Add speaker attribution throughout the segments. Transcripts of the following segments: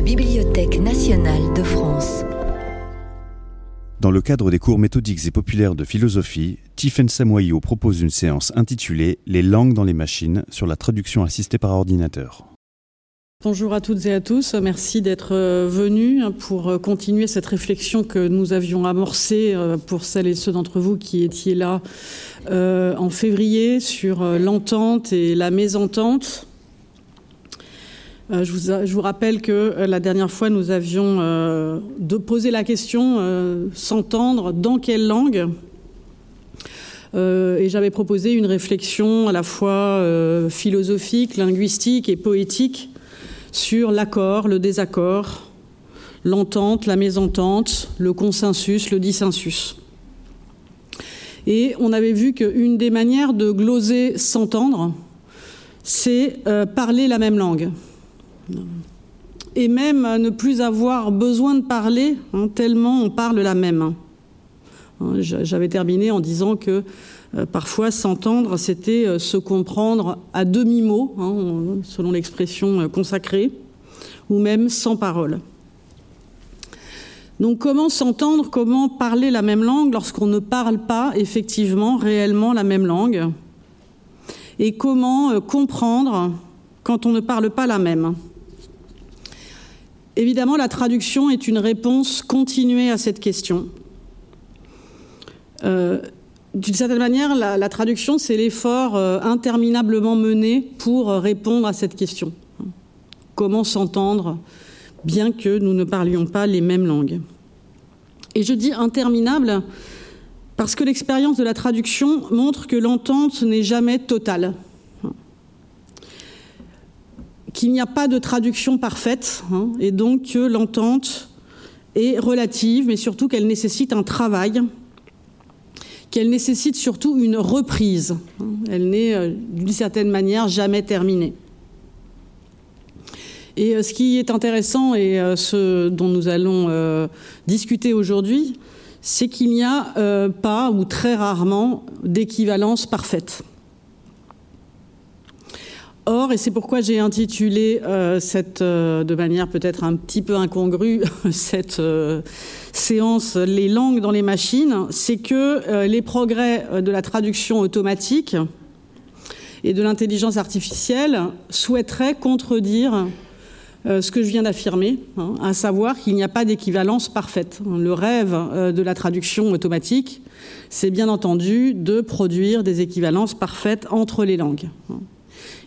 Speaker 1: la Bibliothèque nationale de France.
Speaker 2: Dans le cadre des cours méthodiques et populaires de philosophie, Tiffaine Samoyo propose une séance intitulée Les langues dans les machines sur la traduction assistée par ordinateur.
Speaker 3: Bonjour à toutes et à tous, merci d'être euh, venus pour euh, continuer cette réflexion que nous avions amorcée euh, pour celles et ceux d'entre vous qui étiez là en février sur l'entente et la mésentente. Je vous, je vous, rappelle que la dernière fois, nous avions de posé la question s'entendre dans quelle langue et j'avais proposé une réflexion à la fois philosophique, linguistique et poétique sur l'accord, le désaccord, l'entente, la mésentente, le consensus, le dissensus. Et on avait vu qu'une des manières de gloser s'entendre, c'est euh, parler la même langue. Et même ne plus avoir besoin de parler, hein, tellement on parle la même. Hein, j'avais terminé en disant que euh, parfois s'entendre, c'était euh, se comprendre à demi-mot, hein, selon l'expression euh, consacrée, ou même sans parole. Donc comment s'entendre, comment parler la même langue lorsqu'on ne parle pas effectivement, réellement la même langue? Et comment comprendre quand on ne parle pas la même? Évidemment, la traduction est une réponse continuée à cette question. D'une certaine manière, la, traduction, c'est l'effort euh, interminablement mené pour euh, répondre à cette question. Comment s'entendre, bien que nous ne parlions pas les mêmes langues Et je dis interminable parce que l'expérience de la traduction montre que l'entente n'est jamais totale, qu'il n'y a pas de traduction parfaite, hein, et donc que l'entente est relative, mais surtout qu'elle nécessite un travail qu'elle nécessite surtout une reprise. Elle n'est euh, d'une certaine manière jamais terminée. Et euh, ce qui est intéressant et euh, ce dont nous allons discuter aujourd'hui, c'est qu'il n'y a pas ou très rarement d'équivalence parfaite. Or, et c'est pourquoi j'ai intitulé cette, de manière peut-être un petit peu incongrue, cette séance Les langues dans les machines, c'est que euh, les progrès euh, de la traduction automatique et de l'intelligence artificielle souhaiteraient contredire euh, ce que je viens d'affirmer, hein, à savoir qu'il n'y a pas d'équivalence parfaite. Le rêve de la traduction automatique, c'est bien entendu de produire des équivalences parfaites entre les langues.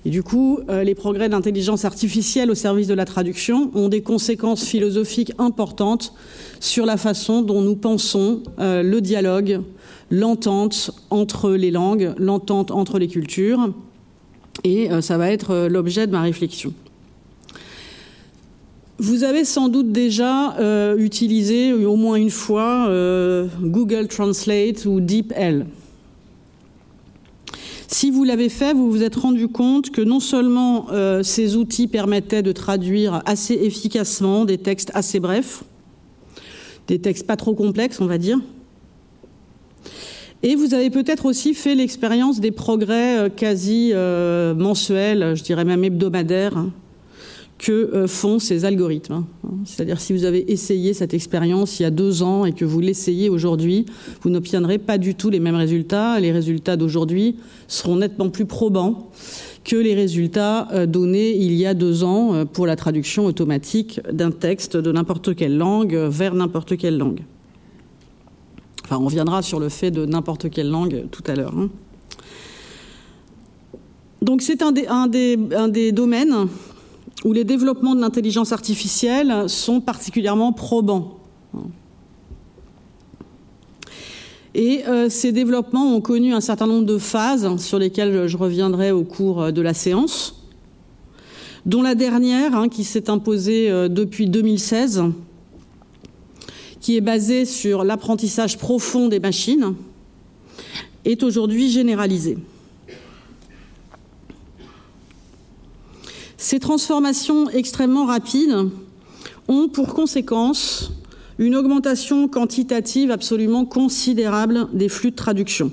Speaker 3: Et du coup, euh, les progrès de l'intelligence artificielle au service de la traduction ont des conséquences philosophiques importantes sur la façon dont nous pensons euh, le dialogue, l'entente entre les langues, l'entente entre les cultures. Et euh, ça va être l'objet de ma réflexion. Vous avez sans doute déjà utilisé au moins une fois Google Translate ou DeepL. Si vous l'avez fait, vous vous êtes rendu compte que non seulement euh, ces outils permettaient de traduire assez efficacement des textes assez brefs, des textes pas trop complexes, on va dire, et vous avez peut-être aussi fait l'expérience des progrès euh, quasi euh, mensuels, je dirais même hebdomadaires, hein, que euh, font ces algorithmes. Hein. C'est-à-dire si vous avez essayé cette expérience il y a deux ans et que vous l'essayez aujourd'hui, vous n'obtiendrez pas du tout les mêmes résultats. Les résultats d'aujourd'hui seront nettement plus probants que les résultats euh, donnés il y a deux ans euh, pour la traduction automatique d'un texte de n'importe quelle langue vers n'importe quelle langue. Enfin, on reviendra sur le fait de n'importe quelle langue tout à l'heure. Hein. Donc c'est un des domaines où les développements de l'intelligence artificielle sont particulièrement probants. Et euh, ces développements ont connu un certain nombre de phases sur lesquelles je reviendrai au cours de la séance, dont la dernière, hein, qui s'est imposée euh, depuis 2016, qui est basée sur l'apprentissage profond des machines, est aujourd'hui généralisée. Ces transformations extrêmement rapides ont pour conséquence une augmentation quantitative absolument considérable des flux de traduction.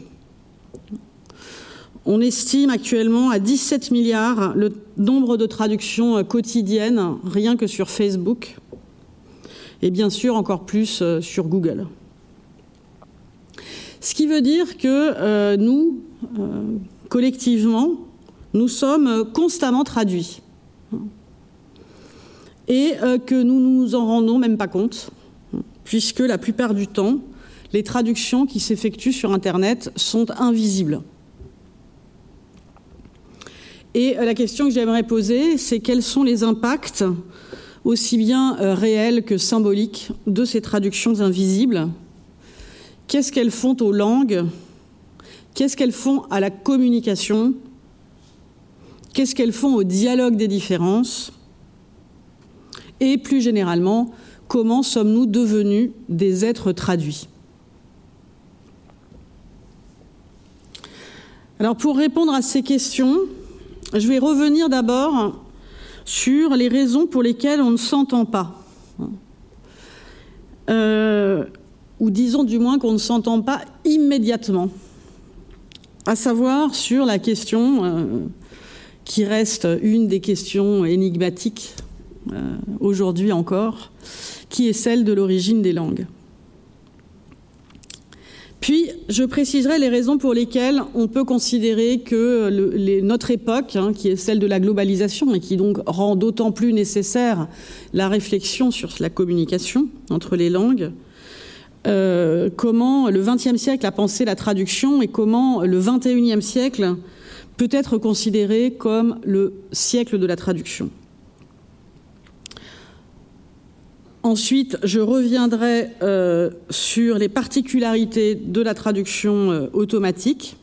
Speaker 3: On estime actuellement à 17 milliards le nombre de traductions quotidiennes, rien que sur Facebook, et bien sûr encore plus sur Google. Ce qui veut dire que euh, nous, euh, collectivement, nous sommes constamment traduits. Et euh, que nous ne nous en rendons même pas compte, puisque la plupart du temps, les traductions qui s'effectuent sur Internet sont invisibles. Et la question que j'aimerais poser, c'est quels sont les impacts, aussi bien réels que symboliques, de ces traductions invisibles? Qu'est-ce qu'elles font aux langues? Qu'est-ce qu'elles font à la communication? Qu'est-ce qu'elles font au dialogue des différences Et plus généralement, comment sommes-nous devenus des êtres traduits Alors pour répondre à ces questions, je vais revenir d'abord sur les raisons pour lesquelles on ne s'entend pas. Euh, ou disons du moins qu'on ne s'entend pas immédiatement, à savoir sur la question euh, qui reste une des questions énigmatiques euh, aujourd'hui encore, qui est celle de l'origine des langues. Puis, je préciserai les raisons pour lesquelles on peut considérer que notre époque, hein, qui est celle de la globalisation et qui donc rend d'autant plus nécessaire la réflexion sur la communication entre les langues, euh, comment le XXe siècle a pensé la traduction et comment le XXIe siècle peut être considéré comme le siècle de la traduction. Ensuite, je reviendrai euh, sur les particularités de la traduction euh, automatique,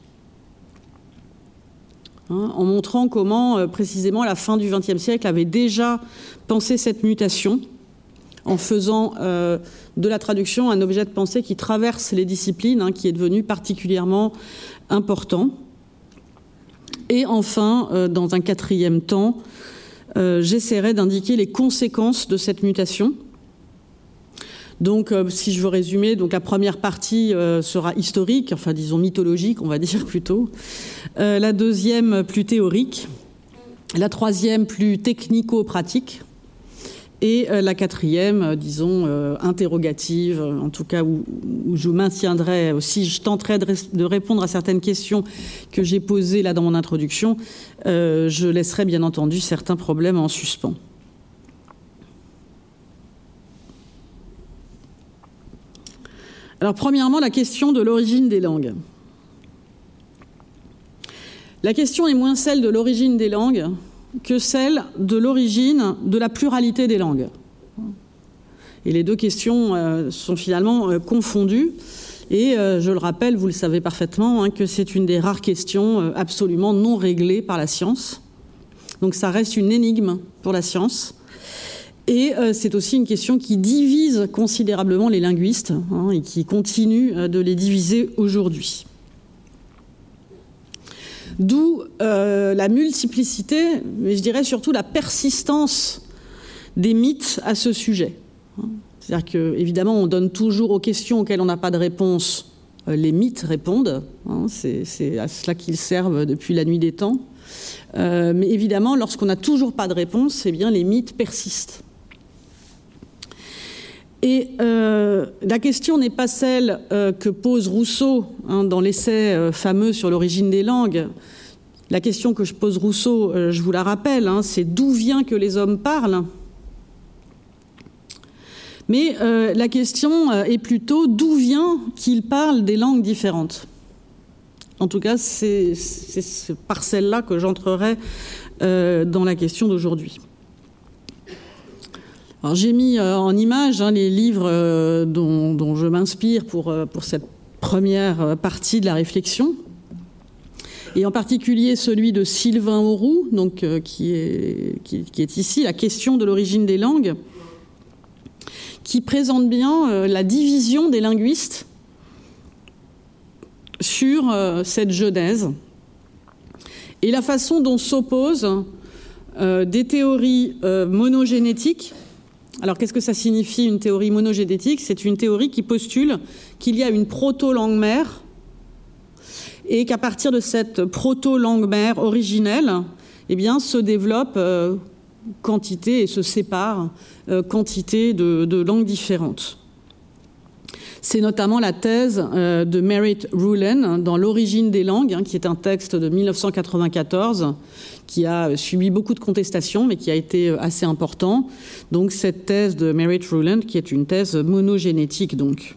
Speaker 3: hein, en montrant comment précisément la fin du XXe siècle avait déjà pensé cette mutation en faisant euh, de la traduction un objet de pensée qui traverse les disciplines, hein, qui est devenu particulièrement important. Et enfin, euh, dans un quatrième temps, euh, j'essaierai d'indiquer les conséquences de cette mutation. Donc, si je veux résumer, la première partie sera historique, enfin disons mythologique, on va dire plutôt. la deuxième plus théorique. La troisième plus technico-pratique et euh, la quatrième, euh, disons, euh, interrogative, en tout cas où, je maintiendrai aussi, je tenterai de, répondre à certaines questions que j'ai posées là dans mon introduction, je laisserai bien entendu certains problèmes en suspens. Alors premièrement, la question de l'origine des langues. La question est moins celle de l'origine des langues que celle de l'origine de la pluralité des langues. Et les deux questions euh, sont finalement euh, confondues. Et euh, je le rappelle, vous le savez parfaitement, hein, que c'est une des rares questions absolument non réglées par la science. Donc ça reste une énigme pour la science. Et c'est aussi une question qui divise considérablement les linguistes hein, et qui continue de les diviser aujourd'hui. D'où euh, la multiplicité, mais je dirais surtout la persistance des mythes à ce sujet. C'est-à-dire qu'évidemment, on donne toujours aux questions auxquelles on n'a pas de réponse, euh, les mythes répondent. Hein, c'est à cela qu'ils servent depuis la nuit des temps. Euh, mais évidemment, lorsqu'on n'a toujours pas de réponse, eh bien, les mythes persistent. Et la question n'est pas celle que pose Rousseau hein, dans l'essai fameux sur l'origine des langues, la question que je pose Rousseau, euh, je vous la rappelle, hein, c'est d'où vient que les hommes parlent. Mais euh, la question euh, est plutôt d'où vient qu'ils parlent des langues différentes. En tout cas, c'est par celle-là que j'entrerai dans la question d'aujourd'hui. J'ai mis en image hein, les livres dont, je m'inspire pour, pour cette première partie de la réflexion et en particulier celui de Sylvain Auroux, donc, euh, qui, est, qui, est ici, la question de l'origine des langues, qui présente bien euh, la division des linguistes sur euh, cette genèse et la façon dont s'opposent des théories monogénétiques. Alors qu'est-ce que ça signifie une théorie monogénétique? C'est une théorie qui postule qu'il y a une proto-langue mère et qu'à partir de cette proto-langue mère originelle, eh bien, se développe quantité et se sépare quantité de langues différentes. C'est notamment la thèse euh, de Merritt Rulen dans L'origine des langues, hein, qui est un texte de 1994 qui a subi beaucoup de contestations, mais qui a été euh, assez important. Donc cette thèse de Merritt Rulen, qui est une thèse monogénétique, donc.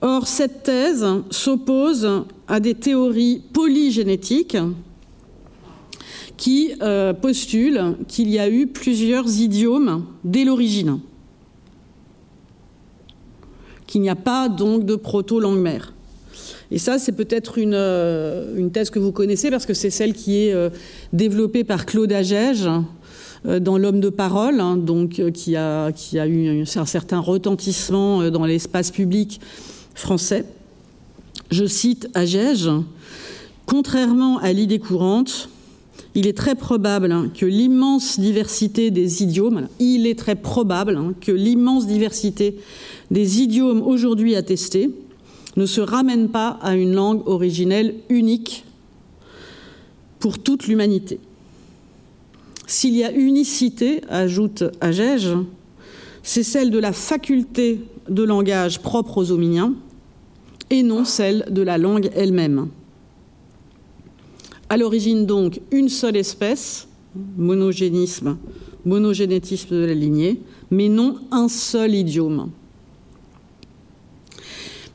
Speaker 3: Or, cette thèse s'oppose à des théories polygénétiques qui euh, postulent qu'il y a eu plusieurs idiomes dès l'origine qu'il n'y a pas donc de proto-langue mère. Et ça, c'est peut-être une, euh, une, thèse que vous connaissez parce que c'est celle qui est euh, développée par Claude Agege euh, dans L'homme de parole, hein, qui a, eu un certain retentissement dans l'espace public français. Je cite Agege Contrairement à l'idée courante, il est très probable hein, que l'immense diversité des idiomes, il est très probable hein, que l'immense diversité des idiomes aujourd'hui attestés ne se ramènent pas à une langue originelle unique pour toute l'humanité. S'il y a unicité, ajoute Agege, c'est celle de la faculté de langage propre aux hominiens et non celle de la langue elle-même. À l'origine donc une seule espèce, monogénisme, monogénétisme de la lignée, mais non un seul idiome.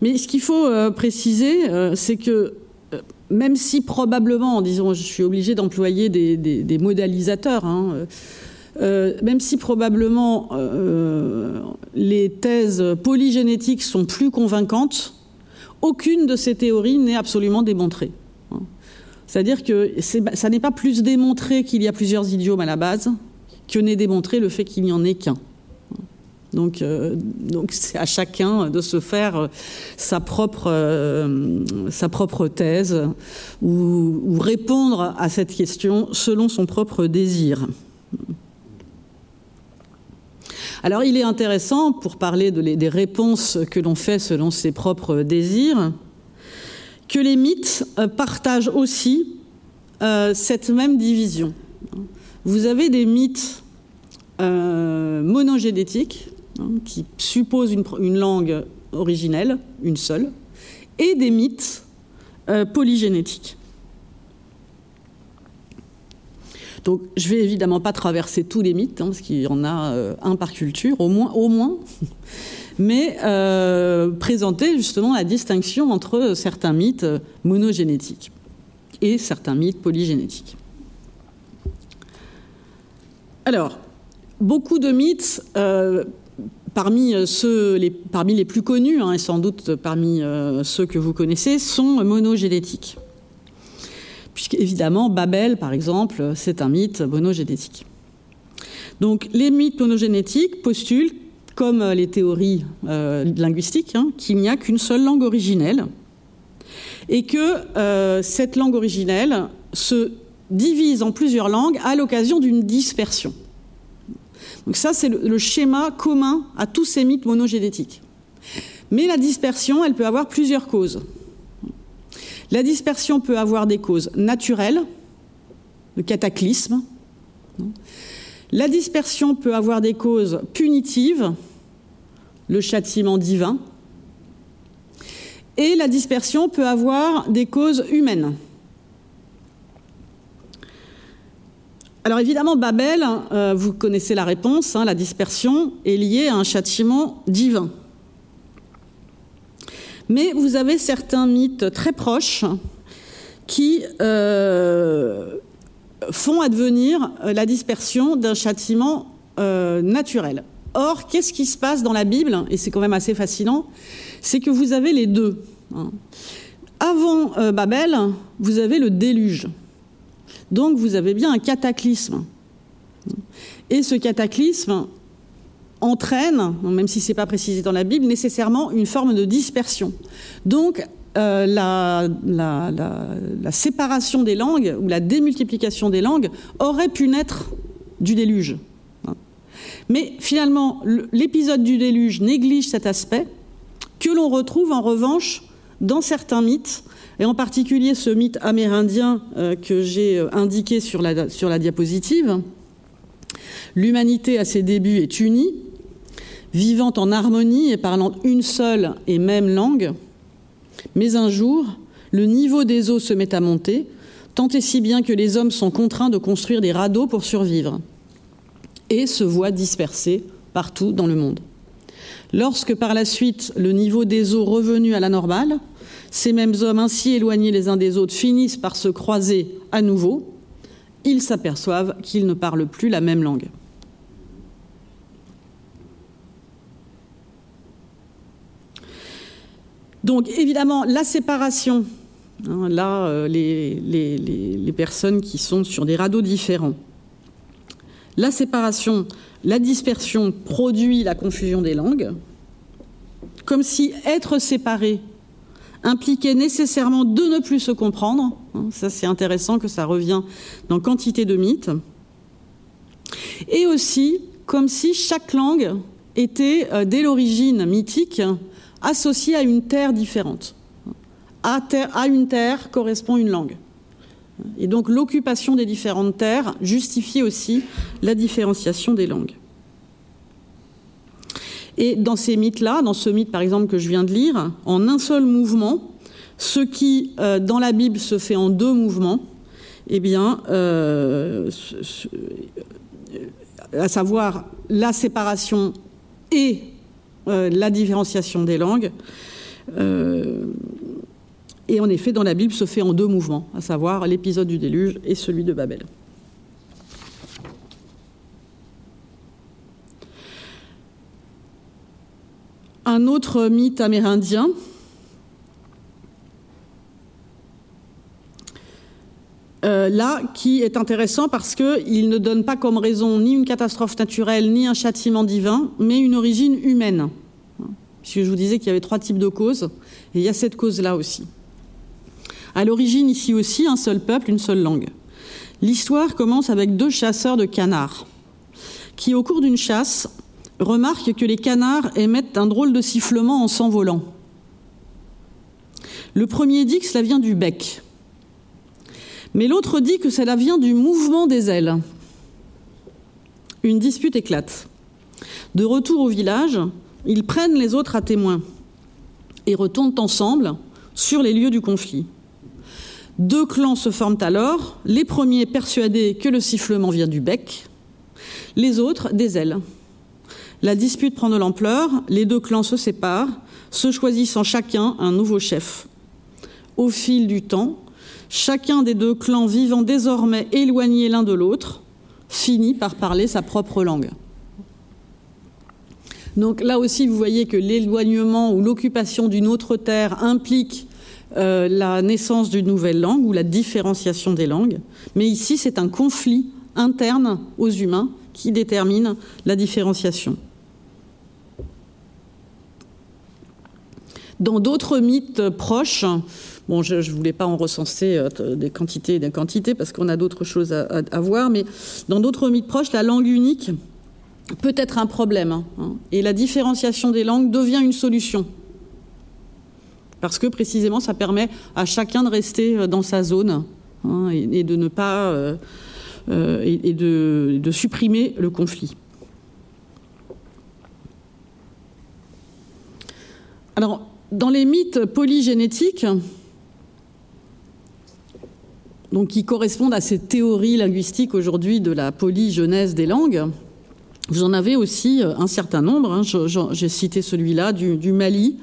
Speaker 3: Mais ce qu'il faut euh, préciser, euh, c'est que euh, même si probablement, disons, je suis obligé d'employer des, modalisateurs, hein, même si probablement les thèses polygénétiques sont plus convaincantes, aucune de ces théories n'est absolument démontrée. Hein. C'est-à-dire que ça n'est pas plus démontré qu'il y a plusieurs idiomes à la base que n'est démontré le fait qu'il n'y en ait qu'un. Donc, euh, donc c'est à chacun de se faire euh, sa propre, euh, sa propre thèse ou, répondre à cette question selon son propre désir. Alors, il est intéressant, pour parler des réponses que l'on fait selon ses propres désirs, que les mythes partagent aussi cette même division. Vous avez des mythes monogénétiques, Hein, qui suppose une, langue originelle, une seule, et des mythes euh, polygénétiques. Donc, je vais évidemment pas traverser tous les mythes, hein, parce qu'il y en a euh, un par culture, au moins, au moins, mais euh, présenter justement la distinction entre certains mythes monogénétiques et certains mythes polygénétiques. Alors, beaucoup de mythes parmi euh, parmi les plus connus, hein, et sans doute parmi euh, ceux que vous connaissez, sont monogénétiques. Puisqu'évidemment, Babel, par exemple, c'est un mythe monogénétique. Donc, les mythes monogénétiques postulent, comme les théories euh, linguistiques, hein, qu'il n'y a qu'une seule langue originelle, et que cette langue originelle se divise en plusieurs langues à l'occasion d'une dispersion. Donc ça, c'est le, schéma commun à tous ces mythes monogénétiques. Mais la dispersion, elle peut avoir plusieurs causes. La dispersion peut avoir des causes naturelles, le cataclysme. La dispersion peut avoir des causes punitives, le châtiment divin. Et la dispersion peut avoir des causes humaines. Alors évidemment, Babel, euh, vous connaissez la réponse, hein, la dispersion est liée à un châtiment divin. Mais vous avez certains mythes très proches qui euh, font advenir euh, la dispersion d'un châtiment naturel. Or, qu'est-ce qui se passe dans la Bible Et c'est quand même assez fascinant, c'est que vous avez les deux. Hein. Avant Babel, vous avez le déluge. Donc vous avez bien un cataclysme. Et ce cataclysme entraîne, même si ce n'est pas précisé dans la Bible, nécessairement une forme de dispersion. Donc euh, la, séparation des langues ou la démultiplication des langues aurait pu naître du déluge. Mais finalement, l'épisode du déluge néglige cet aspect que l'on retrouve en revanche dans certains mythes, et en particulier ce mythe amérindien euh, que j'ai euh, indiqué sur la, sur la diapositive, l'humanité à ses débuts est unie, vivant en harmonie et parlant une seule et même langue, mais un jour, le niveau des eaux se met à monter, tant et si bien que les hommes sont contraints de construire des radeaux pour survivre, et se voient dispersés partout dans le monde. Lorsque par la suite le niveau des eaux revenu à la normale, ces mêmes hommes ainsi éloignés les uns des autres finissent par se croiser à nouveau, ils s'aperçoivent qu'ils ne parlent plus la même langue. Donc évidemment, la séparation, hein, là, euh, les, les, personnes qui sont sur des radeaux différents, la séparation, la dispersion produit la confusion des langues, comme si être séparé impliquait nécessairement de ne plus se comprendre. Hein, ça, c'est intéressant que ça revient dans quantité de mythes. Et aussi, comme si chaque langue était, euh, dès l'origine mythique, associée à une terre différente. À, à une terre correspond une langue. Et donc l'occupation des différentes terres justifie aussi la différenciation des langues. Et dans ces mythes-là, dans ce mythe par exemple que je viens de lire, en un seul mouvement, ce qui euh, dans la Bible se fait en deux mouvements, eh bien, euh, à savoir la séparation et euh, la différenciation des langues, et en effet, dans la Bible, se fait en deux mouvements, à savoir l'épisode du déluge et celui de Babel. Un autre mythe amérindien, euh, là, qui est intéressant parce qu'il ne donne pas comme raison ni une catastrophe naturelle, ni un châtiment divin, mais une origine humaine. Puisque je vous disais qu'il y avait trois types de causes, et il y a cette cause-là aussi. À l'origine, ici aussi, un seul peuple, une seule langue. L'histoire commence avec deux chasseurs de canards, qui, au cours d'une chasse, remarquent que les canards émettent un drôle de sifflement en s'envolant. Le premier dit que cela vient du bec, mais l'autre dit que cela vient du mouvement des ailes. Une dispute éclate. De retour au village, ils prennent les autres à témoin et retournent ensemble sur les lieux du conflit. Deux clans se forment alors, les premiers persuadés que le sifflement vient du bec, les autres des ailes. La dispute prend de l'ampleur, les deux clans se séparent, se choisissant chacun un nouveau chef. Au fil du temps, chacun des deux clans vivant désormais éloignés l'un de l'autre finit par parler sa propre langue. Donc là aussi, vous voyez que l'éloignement ou l'occupation d'une autre terre implique euh, la naissance d'une nouvelle langue ou la différenciation des langues. Mais ici, c'est un conflit interne aux humains qui détermine la différenciation. Dans d'autres mythes proches, bon, je ne voulais pas en recenser euh, des quantités et des quantités parce qu'on a d'autres choses à, voir, mais dans d'autres mythes proches, la langue unique peut être un problème. Hein, et la différenciation des langues devient une solution parce que précisément ça permet à chacun de rester euh, dans sa zone hein, et, de ne pas euh, de, supprimer le conflit. Alors, dans les mythes polygénétiques, qui correspondent à ces théories linguistiques aujourd'hui de la polygenèse des langues, vous en avez aussi un certain nombre. Hein. J'ai cité celui-là du Mali,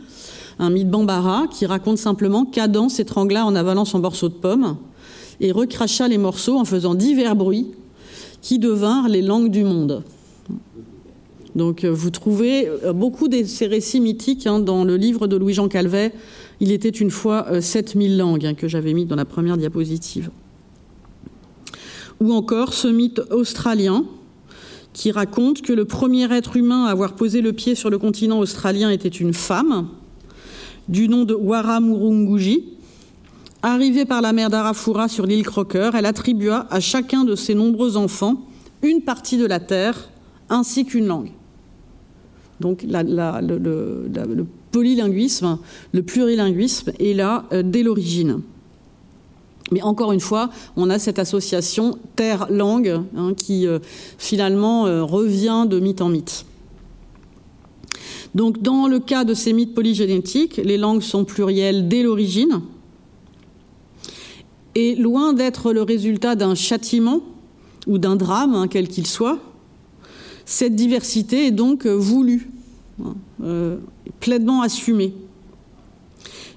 Speaker 3: un mythe Bambara qui raconte simplement qu'Adam s'étrangla en avalant son morceau de pomme et recracha les morceaux en faisant divers bruits qui devinrent les langues du monde. Donc euh, vous trouvez euh, beaucoup de ces récits mythiques hein, dans le livre de Louis-Jean Calvet. Il était une fois 7000 euh, langues hein, que j'avais mis dans la première diapositive. Ou encore ce mythe australien qui raconte que le premier être humain à avoir posé le pied sur le continent australien était une femme, du nom de Waramurunguji. Arrivée par la mer d'Arafura sur l'île Crocker, elle attribua à chacun de ses nombreux enfants une partie de la terre ainsi qu'une langue. Donc le, polylinguisme, le plurilinguisme est là dès l'origine. Mais encore une fois, on a cette association terre-langue hein, qui finalement revient de mythe en mythe. Donc dans le cas de ces mythes polygénétiques, les langues sont plurielles dès l'origine. Et loin d'être le résultat d'un châtiment ou d'un drame, hein, quel qu'il soit, cette diversité est donc voulue, hein, euh, pleinement assumée.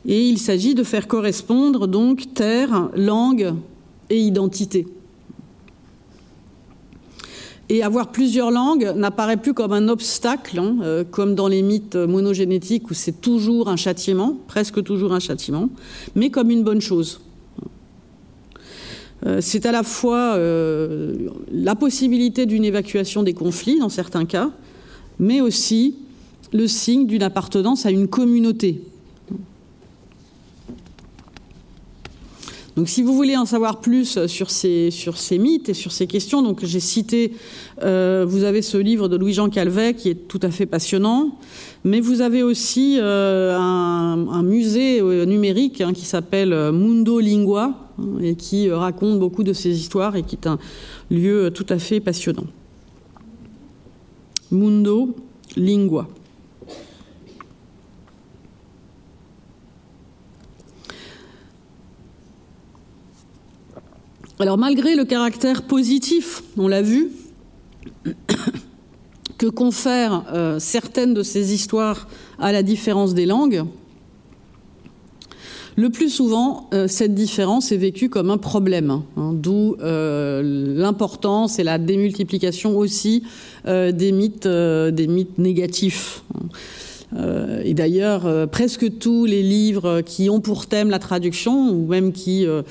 Speaker 3: Et il s'agit de faire correspondre donc terre, langue et identité. Et avoir plusieurs langues n'apparaît plus comme un obstacle, hein, euh, comme dans les mythes monogénétiques où c'est toujours un châtiment, presque toujours un châtiment, mais comme une bonne chose. Euh, c'est à la fois euh, la possibilité d'une évacuation des conflits dans certains cas, mais aussi le signe d'une appartenance à une communauté. Donc si vous voulez en savoir plus sur ces, sur ces mythes et sur ces questions, j'ai cité, euh, vous avez ce livre de Louis-Jean Calvet qui est tout à fait passionnant, mais vous avez aussi euh, un, musée euh, numérique hein, qui s'appelle Mundo Lingua hein, et qui raconte beaucoup de ces histoires et qui est un lieu tout à fait passionnant. Mundo Lingua. Alors malgré le caractère positif, on l'a vu, que confèrent euh, certaines de ces histoires à la différence des langues, le plus souvent, euh, cette différence est vécue comme un problème, hein, d'où euh, l'importance et la démultiplication aussi des mythes, des mythes négatifs. Euh, et d'ailleurs, euh, presque tous les livres qui ont pour thème la traduction, ou même qui euh,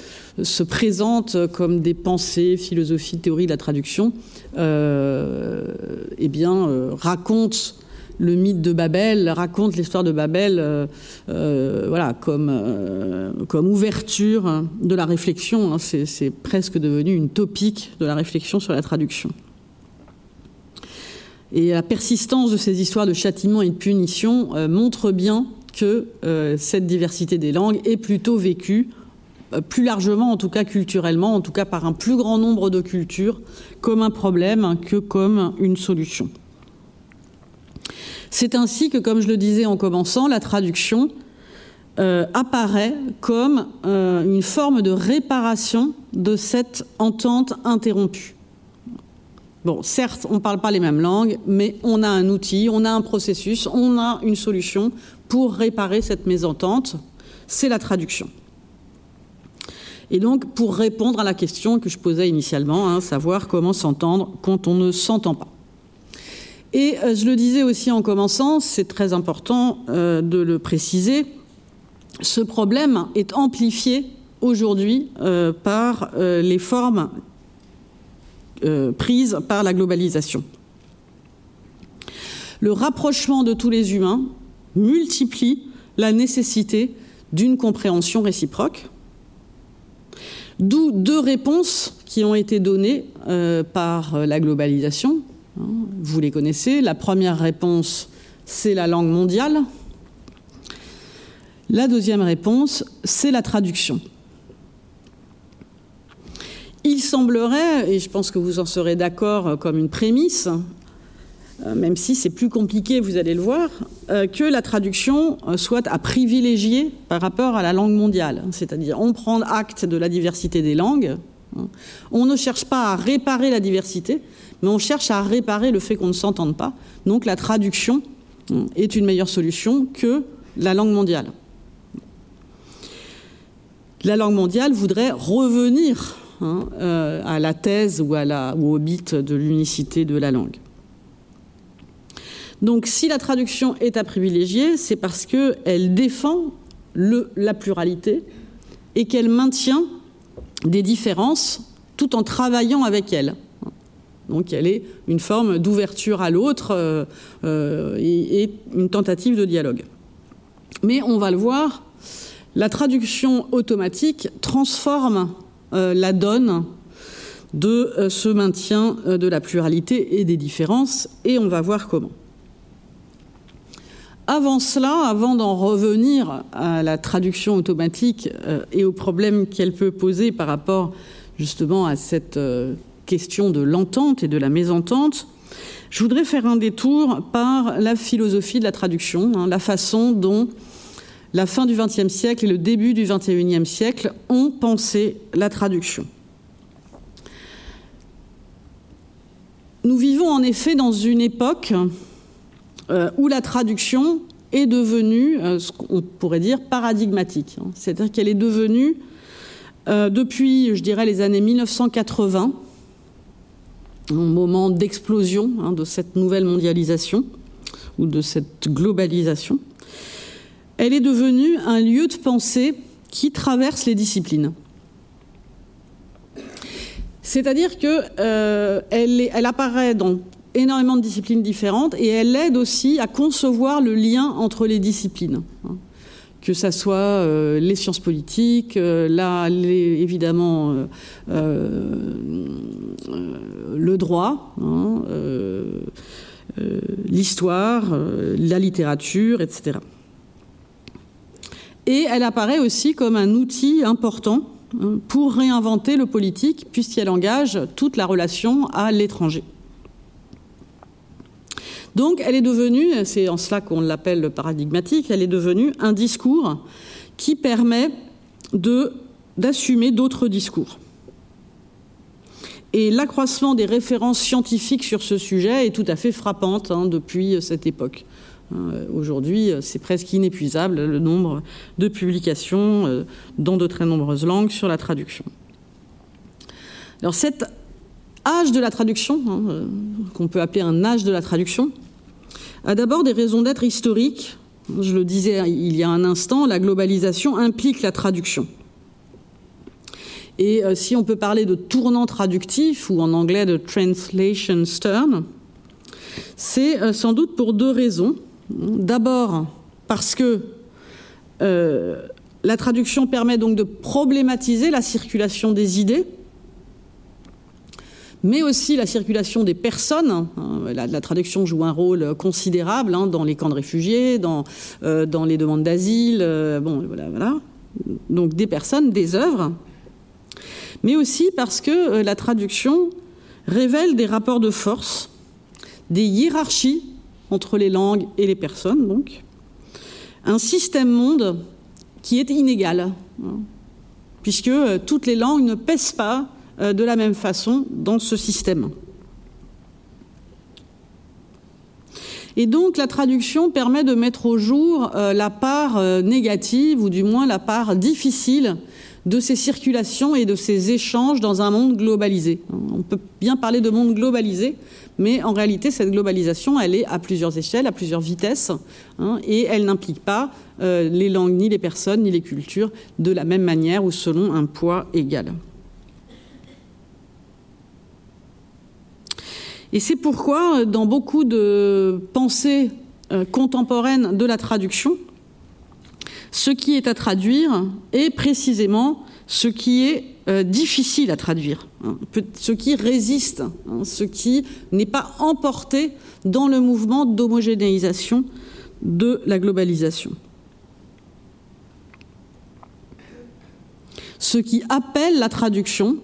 Speaker 3: se présentent comme des pensées, philosophies, théories de la traduction, eh bien, racontent le mythe de Babel, racontent l'histoire de Babel, voilà, comme, comme ouverture de la réflexion. Hein. C'est presque devenu une topique de la réflexion sur la traduction. Et la persistance de ces histoires de châtiment et de punition euh, montre bien que euh, cette diversité des langues est plutôt vécue, euh, plus largement, en tout cas culturellement, en tout cas par un plus grand nombre de cultures, comme un problème que comme une solution. C'est ainsi que, comme je le disais en commençant, la traduction apparaît comme une forme de réparation de cette entente interrompue. Certes, on ne parle pas les mêmes langues, mais on a un outil, on a un processus, on a une solution pour réparer cette mésentente. C'est la traduction. Et donc, pour répondre à la question que je posais initialement, hein, savoir comment s'entendre quand on ne s'entend pas. Et euh, je le disais aussi en commençant, c'est très important euh, de le préciser, ce problème est amplifié aujourd'hui euh, par les formes euh, prise par la globalisation. Le rapprochement de tous les humains multiplie la nécessité d'une compréhension réciproque, d'où deux réponses qui ont été données euh, par la globalisation. Hein, vous les connaissez. La première réponse, c'est la langue mondiale. La deuxième réponse, c'est la traduction. Il semblerait, et je pense que vous en serez d'accord euh, comme une prémisse, euh, même si c'est plus compliqué, vous allez le voir, euh, que la traduction soit à privilégier par rapport à la langue mondiale. C'est-à-dire, on prend acte de la diversité des langues, hein. on ne cherche pas à réparer la diversité, mais on cherche à réparer le fait qu'on ne s'entende pas. Donc la traduction hein, est une meilleure solution que la langue mondiale. La langue mondiale voudrait revenir Hein, euh, à la thèse ou, au bit de l'unicité de la langue. Donc si la traduction est à privilégier, c'est parce qu'elle défend la pluralité et qu'elle maintient des différences tout en travaillant avec elles. Donc elle est une forme d'ouverture à l'autre euh, euh, et, et, une tentative de dialogue. Mais on va le voir, la traduction automatique transforme la donne de euh, ce maintien euh, de la pluralité et des différences, et on va voir comment. avant cela, avant d'en revenir à la traduction automatique euh, et aux problèmes qu'elle peut poser par rapport justement à cette euh, question de l'entente et de la mésentente, je voudrais faire un détour par la philosophie de la traduction, hein, la façon dont la fin du XXe siècle et le début du XXIe siècle ont pensé la traduction. Nous vivons en effet dans une époque euh, où la traduction est devenue, euh, ce pourrait dire, paradigmatique. Hein. C'est-à-dire qu'elle est devenue, euh, depuis, je dirais, les années 1980, un moment d'explosion hein, de cette nouvelle mondialisation ou de cette globalisation, elle est devenue un lieu de pensée qui traverse les disciplines. C'est-à-dire qu'elle elle apparaît dans énormément de disciplines différentes et elle aide aussi à concevoir le lien entre les disciplines. Hein. Que ça soit euh, les sciences politiques, euh, là, évidemment, euh, le droit, hein, l'histoire, la littérature, etc. Et elle apparaît aussi comme un outil important hein, pour réinventer le politique, puisqu'elle engage toute la relation à l'étranger. Donc elle est devenue, c'est en cela qu'on l'appelle paradigmatique, elle est devenue un discours qui permet d'assumer d'autres discours. Et l'accroissement des références scientifiques sur ce sujet est tout à fait frappante hein, depuis cette époque. Euh, aujourd'hui, c'est presque inépuisable le nombre de publications euh, dans de très nombreuses langues sur la traduction. Alors cet âge de la traduction, hein, euh, qu'on peut appeler un âge de la traduction, a d'abord des raisons d'être historiques. Je le disais il y a un instant, la globalisation implique la traduction. Et euh, si on peut parler de tournant traductif, ou en anglais de translation stern, c'est euh, sans doute pour deux raisons. D'abord, parce que euh, la traduction permet donc de problématiser la circulation des idées, mais aussi la circulation des personnes. Hein. La, traduction joue un rôle considérable hein, dans les camps de réfugiés, dans, euh, dans les demandes d'asile, euh, bon, voilà, voilà. Donc des personnes, des œuvres, mais aussi parce que la traduction révèle des rapports de force, des hiérarchies entre les langues et les personnes, donc un système monde qui est inégal, hein, puisque toutes les langues ne pèsent pas euh, de la même façon dans ce système. Et donc la traduction permet de mettre au jour euh, la part euh, négative, ou du moins la part difficile de ces circulations et de ces échanges dans un monde globalisé. On peut bien parler de monde globalisé, mais en réalité, cette globalisation, elle est à plusieurs échelles, à plusieurs vitesses, hein, et elle n'implique pas les langues, ni les personnes, ni les cultures de la même manière ou selon un poids égal. Et c'est pourquoi, dans beaucoup de pensées euh, contemporaines de la traduction, ce qui est à traduire est précisément ce qui est euh, difficile à traduire, hein, ce qui résiste, hein, ce qui n'est pas emporté dans le mouvement d'homogénéisation de la globalisation. Ce qui appelle la traduction,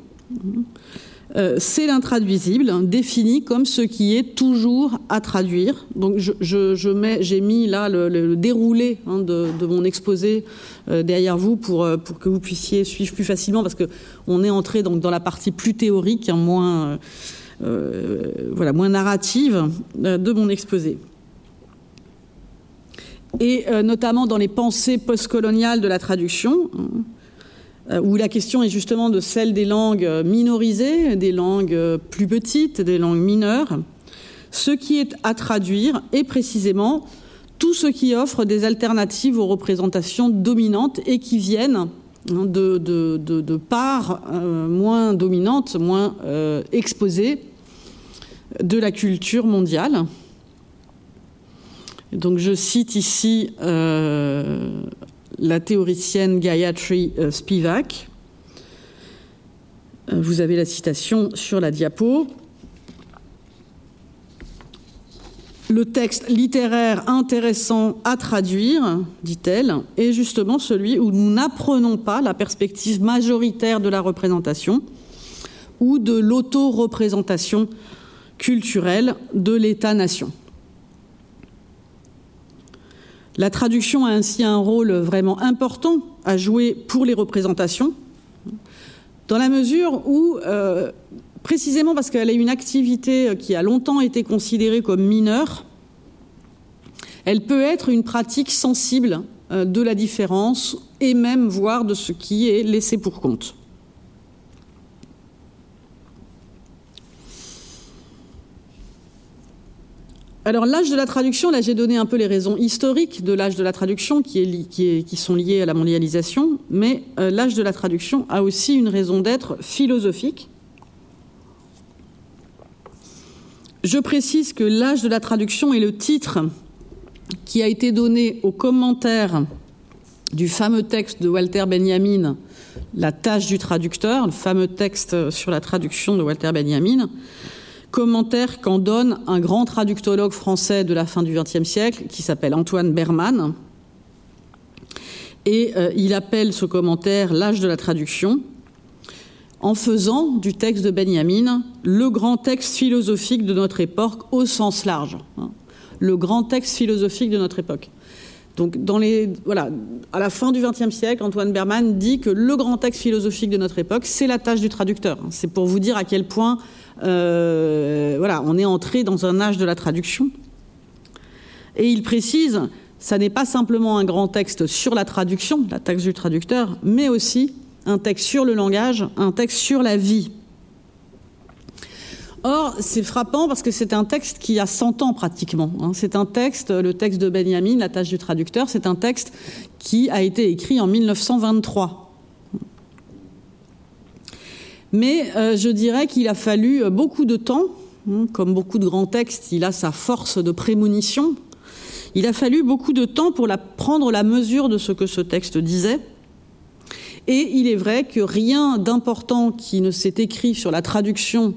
Speaker 3: euh, c'est l'intraduisible, défini comme ce qui est toujours à traduire. Donc j'ai mis là le, déroulé hein, de, mon exposé euh, derrière vous euh, pour, que vous puissiez suivre plus facilement, parce qu'on est entré donc, dans la partie plus théorique, hein, moins, voilà, moins narrative de mon exposé et notamment dans les pensées postcoloniales de la traduction. Euh, où la question est justement de celle des langues minorisées, des langues plus petites, des langues mineures. Ce qui est à traduire est précisément tout ce qui offre des alternatives aux représentations dominantes et qui viennent hein, de, parts euh, moins dominantes, moins euh, exposées de la culture mondiale. Donc je cite ici la théoricienne Gayatri euh, Spivak. Euh, vous avez la citation sur la diapo. le texte littéraire intéressant à traduire, dit-elle, est justement celui où nous n'apprenons pas la perspective majoritaire de la représentation ou de l'auto-représentation culturelle de l'État-nation. La traduction a ainsi un rôle vraiment important à jouer pour les représentations, dans la mesure où euh, précisément parce qu'elle a une activité qui a longtemps été considérée comme mineure, elle peut être une pratique sensible euh, de la différence et même voire de ce qui est laissé pour compte. Alors l'âge de la traduction, là j'ai donné un peu les raisons historiques de l'âge de la traduction qui, sont liées à la mondialisation, mais euh, l'âge de la traduction a aussi une raison d'être philosophique. Je précise que l'âge de la traduction est le titre qui a été donné au commentaire du fameux texte de Walter Benjamin, La tâche du traducteur, le fameux texte sur la traduction de Walter Benjamin, commentaire qu'en donne un grand traductologue français de la fin du XXe siècle qui s'appelle Antoine Berman. Et euh, il appelle ce commentaire l'âge de la traduction en faisant du texte de Benjamin le grand texte philosophique de notre époque au sens large. Hein. Le grand texte philosophique de notre époque. Donc, à la fin du XXe siècle, Antoine Berman dit que le grand texte philosophique de notre époque, c'est la tâche du traducteur. C'est pour vous dire à quel point, euh, on est entré dans un âge de la traduction. Et il précise, ça n'est pas simplement un grand texte sur la traduction, la tâche du traducteur, mais aussi un texte sur le langage, un texte sur la vie. Or, c'est frappant parce que c'est un texte qui a 100 ans pratiquement. Hein. C'est un texte, le texte de Benjamin, la tâche du traducteur, c'est un texte qui a été écrit en 1923. Mais euh, je dirais qu'il a fallu beaucoup de temps, hein, comme beaucoup de grands textes, il a sa force de prémonition. Il a fallu beaucoup de temps pour prendre la mesure de ce que ce texte disait et il est vrai que rien d'important qui ne s'est écrit sur la traduction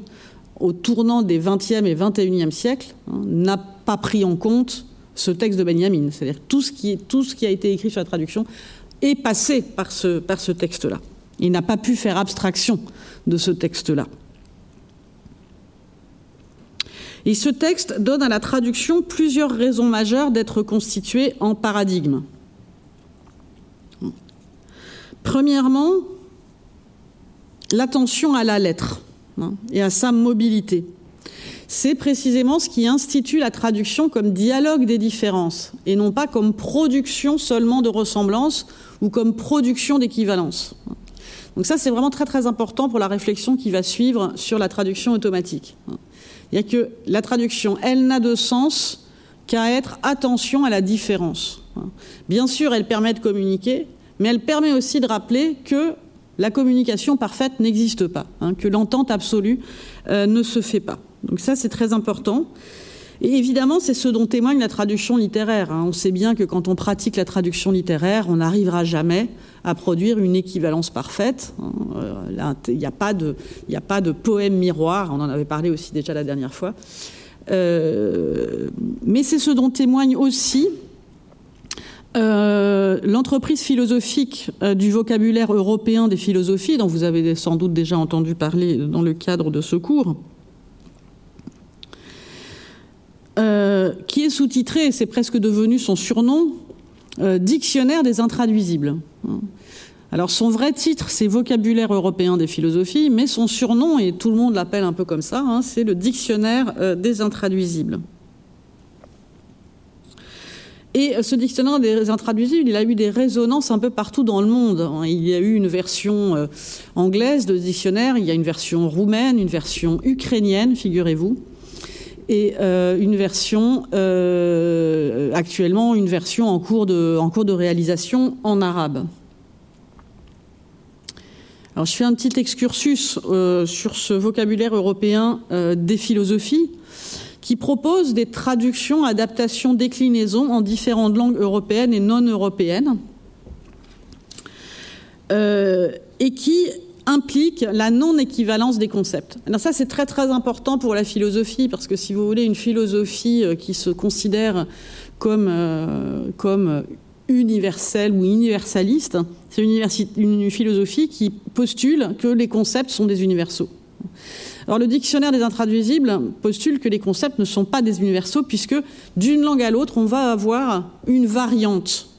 Speaker 3: au tournant des 20e et 21e siècles hein, n'a pas pris en compte ce texte de Benjamin. C'est-à-dire tout ce qui tout ce qui a été écrit sur la traduction est passé par ce, par ce texte-là. Il n'a pas pu faire abstraction de ce texte-là. Et ce texte donne à la traduction plusieurs raisons majeures d'être constituée en paradigme. Premièrement, l'attention à la lettre et à sa mobilité. C'est précisément ce qui institue la traduction comme dialogue des différences et non pas comme production seulement de ressemblance ou comme production d'équivalence. Donc ça, c'est vraiment très très important pour la réflexion qui va suivre sur la traduction automatique. Il y a que la traduction, elle n'a de sens qu'à être attention à la différence. Bien sûr, elle permet de communiquer, mais elle permet aussi de rappeler que la communication parfaite n'existe pas, hein, que l'entente absolue euh, ne se fait pas. Donc ça, c'est très important. Et évidemment, c'est ce dont témoigne la traduction littéraire. Hein. On sait bien que quand on pratique la traduction littéraire, on n'arrivera jamais à produire une équivalence parfaite. Hein. Euh, il n'y a, pas de, poème miroir, on en avait parlé aussi déjà la dernière fois. Euh, mais c'est ce dont témoigne aussi euh, l'entreprise philosophique euh, du vocabulaire européen des philosophies, dont vous avez sans doute déjà entendu parler dans le cadre de ce cours, euh, qui est sous-titré, c'est presque devenu son surnom, Dictionnaire des intraduisibles. Alors son vrai titre, c'est Vocabulaire européen des philosophies, mais son surnom, et tout le monde l'appelle un peu comme ça, hein, c'est le Dictionnaire des intraduisibles. Et ce dictionnaire des intraduisibles, il a eu des résonances un peu partout dans le monde. Il y a eu une version euh, anglaise de dictionnaire, il y a une version roumaine, une version ukrainienne, figurez-vous, et euh, une version, euh, actuellement, une version en cours de réalisation en arabe. Alors, je fais un petit excursus sur ce vocabulaire européen des philosophies qui propose des traductions, adaptations, déclinaisons en différentes langues européennes et non européennes, euh, et qui implique la non-équivalence des concepts. Alors ça, c'est très très important pour la philosophie, parce que si vous voulez une philosophie euh, qui se considère comme, euh, comme universelle ou universaliste, c'est une, une philosophie qui postule que les concepts sont des universaux. Alors le dictionnaire des intraduisibles postule que les concepts ne sont pas des universaux, puisque d'une langue à l'autre, on va avoir une variante.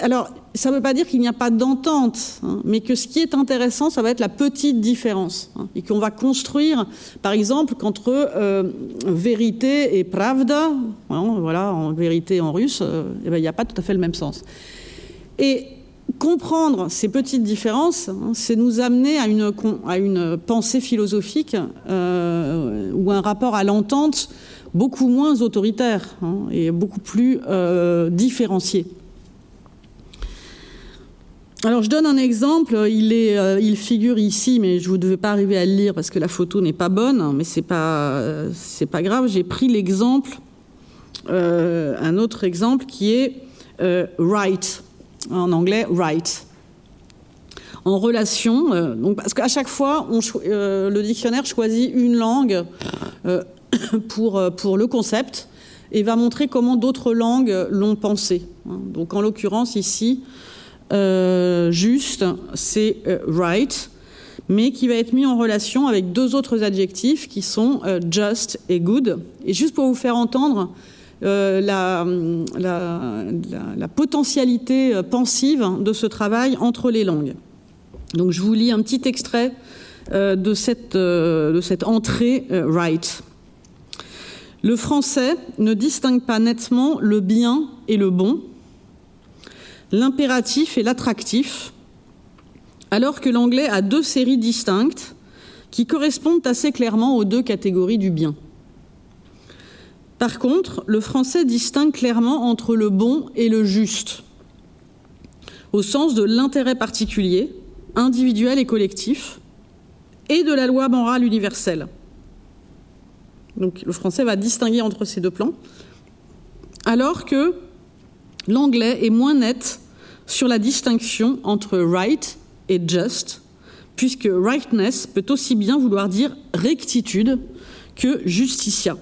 Speaker 3: Alors, ça ne veut pas dire qu'il n'y a pas d'entente, hein, mais que ce qui est intéressant, ça va être la petite différence. Hein, et qu'on va construire, par exemple, qu'entre euh, vérité et pravda, hein, voilà, en vérité en russe, euh, eh ben, il n'y a pas tout à fait le même sens. Et comprendre ces petites différences, c'est nous amener à une, pensée philosophique euh, ou un rapport à l'entente beaucoup moins autoritaire et beaucoup plus différencié. Alors je donne un exemple, il, euh, figure ici, mais je ne devais pas arriver à le lire parce que la photo n'est pas bonne, mais ce n'est pas, euh, grave. J'ai pris l'exemple, euh, un autre exemple qui est right, en anglais right. En relation, donc, parce qu'à chaque fois, on, le dictionnaire choisit une langue pour, pour le concept et va montrer comment d'autres langues l'ont pensé. Donc en l'occurrence ici, euh, juste, c'est euh, right, mais qui va être mis en relation avec deux autres adjectifs qui sont euh, just et good. Et juste pour vous faire entendre la, la, potentialité pensive de ce travail entre les langues. Donc je vous lis un petit extrait de, cette, de cette entrée right. Le français ne distingue pas nettement le bien et le bon, l'impératif et l'attractif, alors que l'anglais a deux séries distinctes qui correspondent assez clairement aux deux catégories du bien. Par contre, le français distingue clairement entre le bon et le juste, au sens de l'intérêt particulier, individuel et collectif, et de la loi morale universelle. Donc le français va distinguer entre ces deux plans, alors que l'anglais est moins net sur la distinction entre right et just, puisque rightness peut aussi bien vouloir dire rectitude que justicia.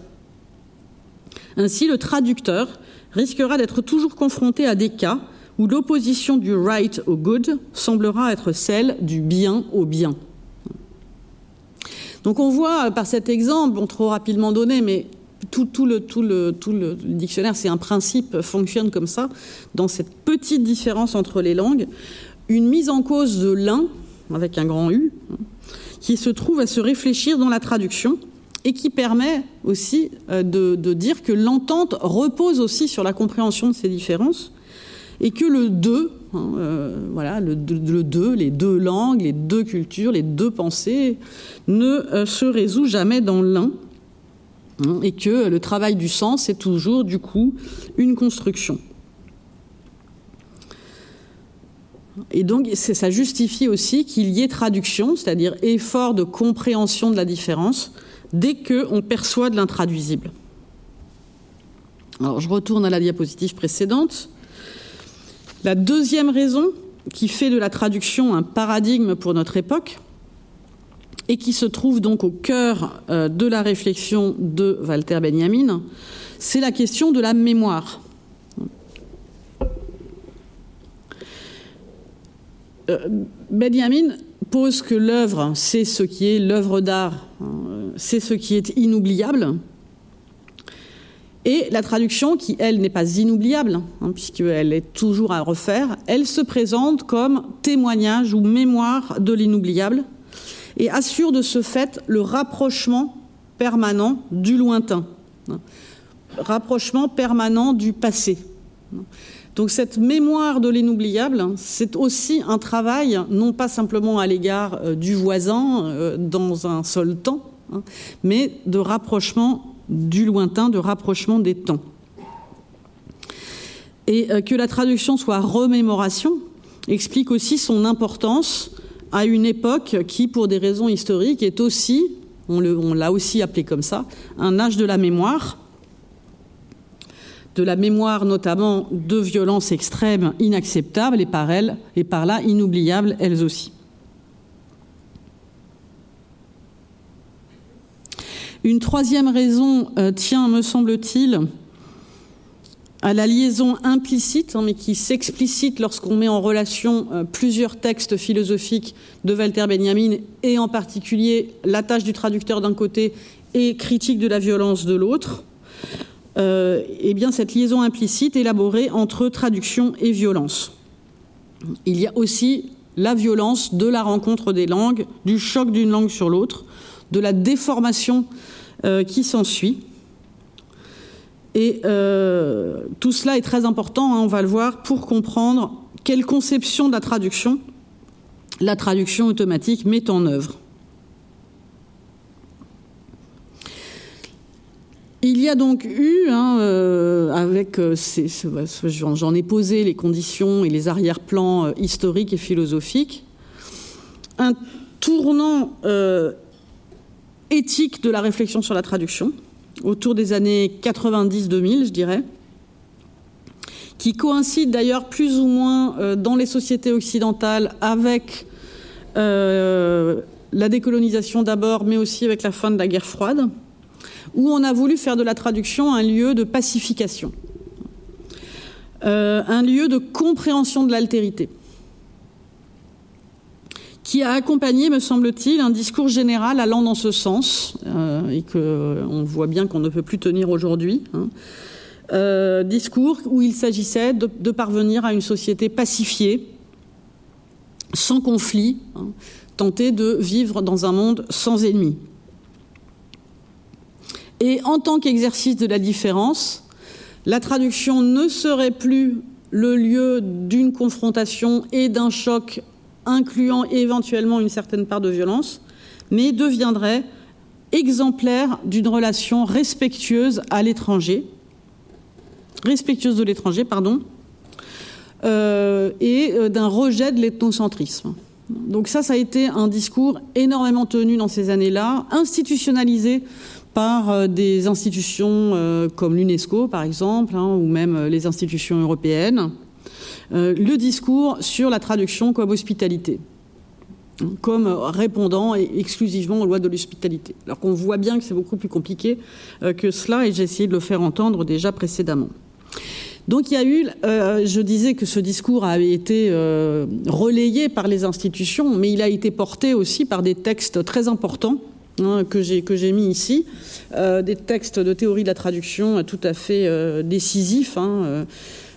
Speaker 3: Ainsi, le traducteur risquera d'être toujours confronté à des cas où l'opposition du right au good semblera être celle du bien au bien. Donc on voit par cet exemple, trop rapidement donné, mais tout, le, dictionnaire, c'est un principe, fonctionne comme ça, dans cette petite différence entre les langues, une mise en cause de l'un, avec un grand U, qui se trouve à se réfléchir dans la traduction et qui permet aussi euh, de, dire que l'entente repose aussi sur la compréhension de ces différences et que le deux, hein, euh, voilà, le, deux, les deux langues, les deux cultures, les deux pensées, ne euh, se résout jamais dans l'un, Hein, et que le travail du sens est toujours du coup une construction. Et donc ça justifie aussi qu'il y ait traduction, c'est-à-dire effort de compréhension de la différence, dès qu'on perçoit de l'intraduisible. Alors je retourne à la diapositive précédente. La deuxième raison qui fait de la traduction un paradigme pour notre époque, et qui se trouve donc au cœur euh, de la réflexion de Walter Benjamin, c'est la question de la mémoire. Euh, Benjamin pose que l'œuvre, c'est ce qui est l'œuvre d'art, hein, c'est ce qui est inoubliable, et la traduction, qui elle n'est pas inoubliable, hein, puisqu'elle est toujours à refaire, elle se présente comme témoignage ou mémoire de l'inoubliable, et assure de ce fait le rapprochement permanent du lointain, rapprochement permanent du passé. Donc cette mémoire de l'inoubliable, c'est aussi un travail, non pas simplement à l'égard euh, du voisin euh, dans un seul temps, hein, mais de rapprochement du lointain, de rapprochement des temps. Et euh, que la traduction soit remémoration explique aussi son importance à une époque qui, pour des raisons historiques, est aussi, on l'a aussi appelé comme ça, un âge de la mémoire, de la mémoire notamment de violences extrêmes inacceptables et par elles, et par là inoubliables elles aussi. Une troisième raison euh, tient, me semble-t-il, à la liaison implicite, hein, mais qui s'explicite lorsqu'on met en relation euh, plusieurs textes philosophiques de Walter Benjamin, et en particulier la tâche du traducteur d'un côté et critique de la violence de l'autre. Euh, eh cette liaison implicite élaborée entre traduction et violence. Il y a aussi la violence de la rencontre des langues, du choc d'une langue sur l'autre, de la déformation euh, qui s'ensuit. Et euh, tout cela est très important, hein, on va le voir, pour comprendre quelle conception de la traduction la traduction automatique met en œuvre. Il y a donc eu, hein, euh, avec euh, j'en ai posé les conditions et les arrière-plans historiques et philosophiques, un tournant éthique de la réflexion sur la traduction, autour des années 90-2000, je dirais, qui coïncide d'ailleurs plus ou moins euh, dans les sociétés occidentales avec euh, la décolonisation d'abord, mais aussi avec la fin de la guerre froide, où on a voulu faire de la traduction un lieu de pacification, euh, un lieu de compréhension de l'altérité qui a accompagné, me semble-t-il, un discours général allant dans ce sens, euh, et qu'on euh, voit bien qu'on ne peut plus tenir aujourd'hui. Hein. Discours où il s'agissait de, parvenir à une société pacifiée, sans conflit, hein, tenter de vivre dans un monde sans ennemis. Et en tant qu'exercice de la différence, la traduction ne serait plus le lieu d'une confrontation et d'un choc incluant éventuellement une certaine part de violence, mais deviendrait exemplaire d'une relation respectueuse à l'étranger, respectueuse de l'étranger, pardon, euh, et euh, d'un rejet de l'ethnocentrisme. Donc ça, ça a été un discours énormément tenu dans ces années-là, institutionnalisé par euh, des institutions comme l'UNESCO, par exemple, hein, ou même les institutions européennes. Euh, le discours sur la traduction comme hospitalité comme répondant exclusivement aux lois de l'hospitalité. Alors qu'on voit bien que c'est beaucoup plus compliqué euh, que cela, et j'ai essayé de le faire entendre déjà précédemment. Donc il y a eu, euh, je disais que ce discours avait été relayé par les institutions, mais il a été porté aussi par des textes très importants hein, que j'ai mis ici, des textes de théorie de la traduction tout à fait décisifs. Hein,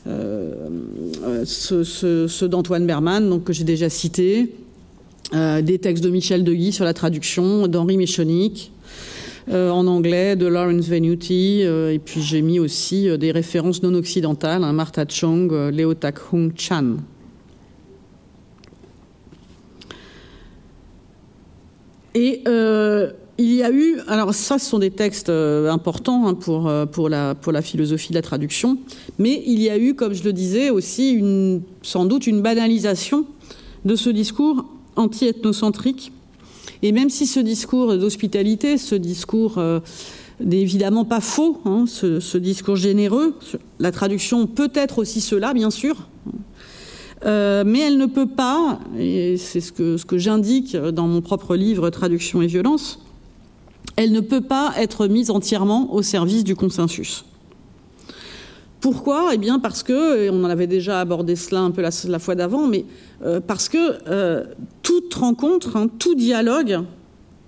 Speaker 3: euh, ceux, d'Antoine Berman, donc, que j'ai déjà cité, euh, des textes de Michel Deguy sur la traduction, d'Henri Méchonic, euh, en anglais, de Lawrence Venuti, et puis j'ai mis aussi des références non occidentales, hein, Martha Chong, Leo Tak Hung Chan. Et il y a eu, alors ça, ce sont des textes euh, importants hein, pour, euh, pour, la, pour la philosophie de la traduction, mais il y a eu, comme je le disais, aussi sans doute une banalisation de ce discours anti-ethnocentrique. Et même si ce discours d'hospitalité, ce discours euh, n'est évidemment pas faux, hein, ce, discours généreux, la traduction peut être aussi cela, bien sûr, mais elle ne peut pas, et c'est ce que, j'indique dans mon propre livre Traduction et violence, elle ne peut pas être mise entièrement au service du consensus. Pourquoi? Eh bien parce que, et on en avait déjà abordé cela un peu la, fois d'avant, mais euh, parce que euh, toute rencontre, hein, tout dialogue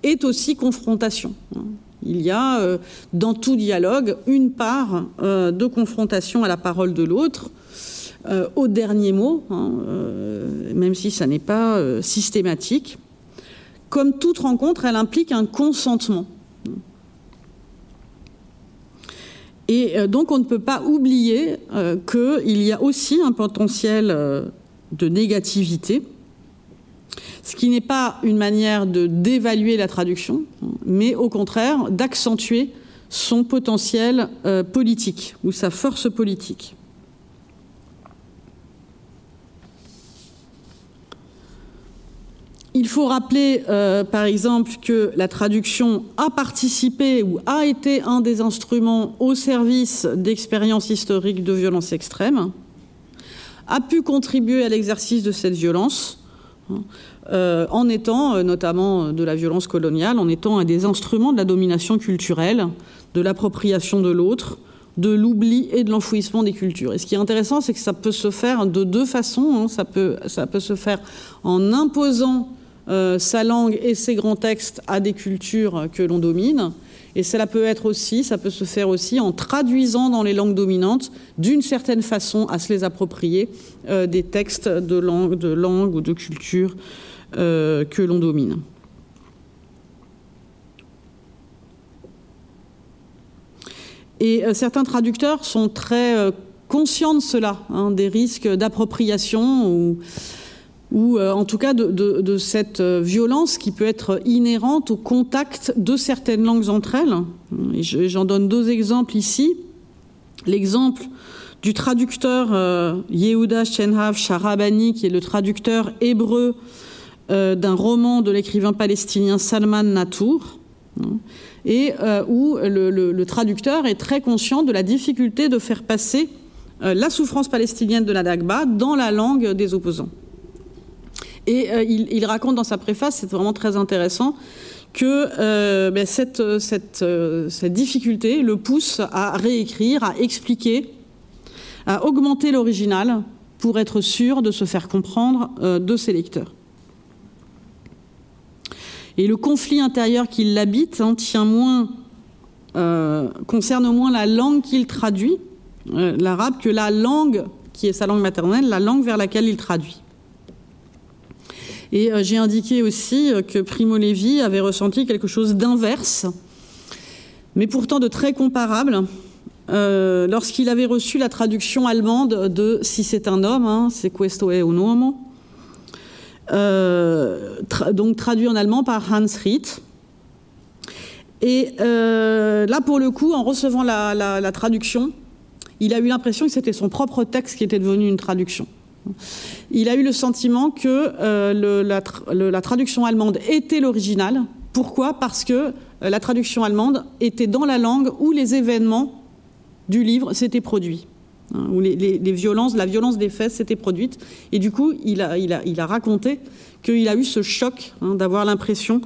Speaker 3: est aussi confrontation. Hein. Il y a euh, dans tout dialogue une part de confrontation à la parole de l'autre, au dernier mot, hein, même si ça n'est pas systématique. Comme toute rencontre, elle implique un consentement. Et euh, donc on ne peut pas oublier euh, qu'il y a aussi un potentiel euh, de négativité, ce qui n'est pas une manière de d'évaluer la traduction, mais au contraire d'accentuer son potentiel politique ou sa force politique. Il faut rappeler, euh, par exemple, que la traduction a participé ou a été un des instruments au service d'expériences historiques de violence extrême, a pu contribuer à l'exercice de cette violence hein, en étant, notamment de la violence coloniale, en étant un des instruments de la domination culturelle, de l'appropriation de l'autre, de l'oubli et de l'enfouissement des cultures. Et ce qui est intéressant, c'est que ça peut se faire de deux façons. Hein. Ça, peut, ça peut se faire en imposant euh, sa langue et ses grands textes à des cultures que l'on domine. Et cela peut être aussi, ça peut se faire aussi en traduisant dans les langues dominantes, d'une certaine façon, à se les approprier euh, des textes de langue, ou de culture euh, que l'on domine. Et certains traducteurs sont très conscients de cela, hein, des risques d'appropriation ou, ou euh, en tout cas de, cette violence qui peut être inhérente au contact de certaines langues entre elles. J'en donne deux exemples ici. L'exemple du traducteur Yehuda Shenhav Sharabani, qui est le traducteur hébreu d'un roman de l'écrivain palestinien Salman Natour. Hein, et euh, où le, traducteur est très conscient de la difficulté de faire passer euh, la souffrance palestinienne de la Dagba dans la langue des opposants. Et euh, il, raconte dans sa préface, c'est vraiment très intéressant, que ben, cette, cette, difficulté le pousse à réécrire, à expliquer, à augmenter l'original pour être sûr de se faire comprendre de ses lecteurs. Et le conflit intérieur qui l'habite hein, tient moins, euh, concerne moins la langue qu'il traduit, euh, l'arabe, que la langue qui est sa langue maternelle, la langue vers laquelle il traduit. Et euh, j'ai indiqué aussi que Primo Levi avait ressenti quelque chose d'inverse, mais pourtant de très comparable, lorsqu'il avait reçu la traduction allemande de Si c'est un homme, hein, c'est questo è un uomo, euh, donc traduit en allemand par Hans Riet. Et euh, là, pour le coup, en recevant la, traduction, il a eu l'impression que c'était son propre texte qui était devenu une traduction. Il a eu le sentiment que euh, la, traduction allemande était l'original. Pourquoi? Parce que la traduction allemande était dans la langue où les événements du livre s'étaient produits. Hein, où les, violences, la violence des faits s'était produite. Et du coup, il a raconté qu'il a eu ce choc hein, d'avoir l'impression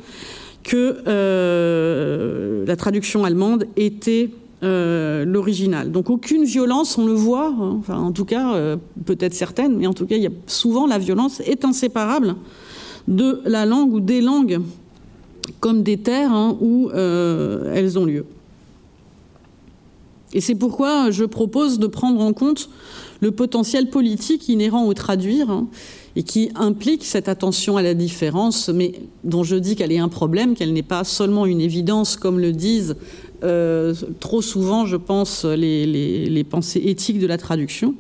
Speaker 3: que euh, la traduction allemande était euh, l'original. Donc aucune violence, on le voit, hein, en tout cas, euh, peut-être certaines, mais en tout cas, y a souvent la violence est inséparable de la langue ou des langues comme des terres où elles ont lieu. Et c'est pourquoi je propose de prendre en compte le potentiel politique inhérent au traduire hein, et qui implique cette attention à la différence, mais dont je dis qu'elle est un problème, qu'elle n'est pas seulement une évidence, comme le disent euh, trop souvent, je pense, les, pensées éthiques de la traduction.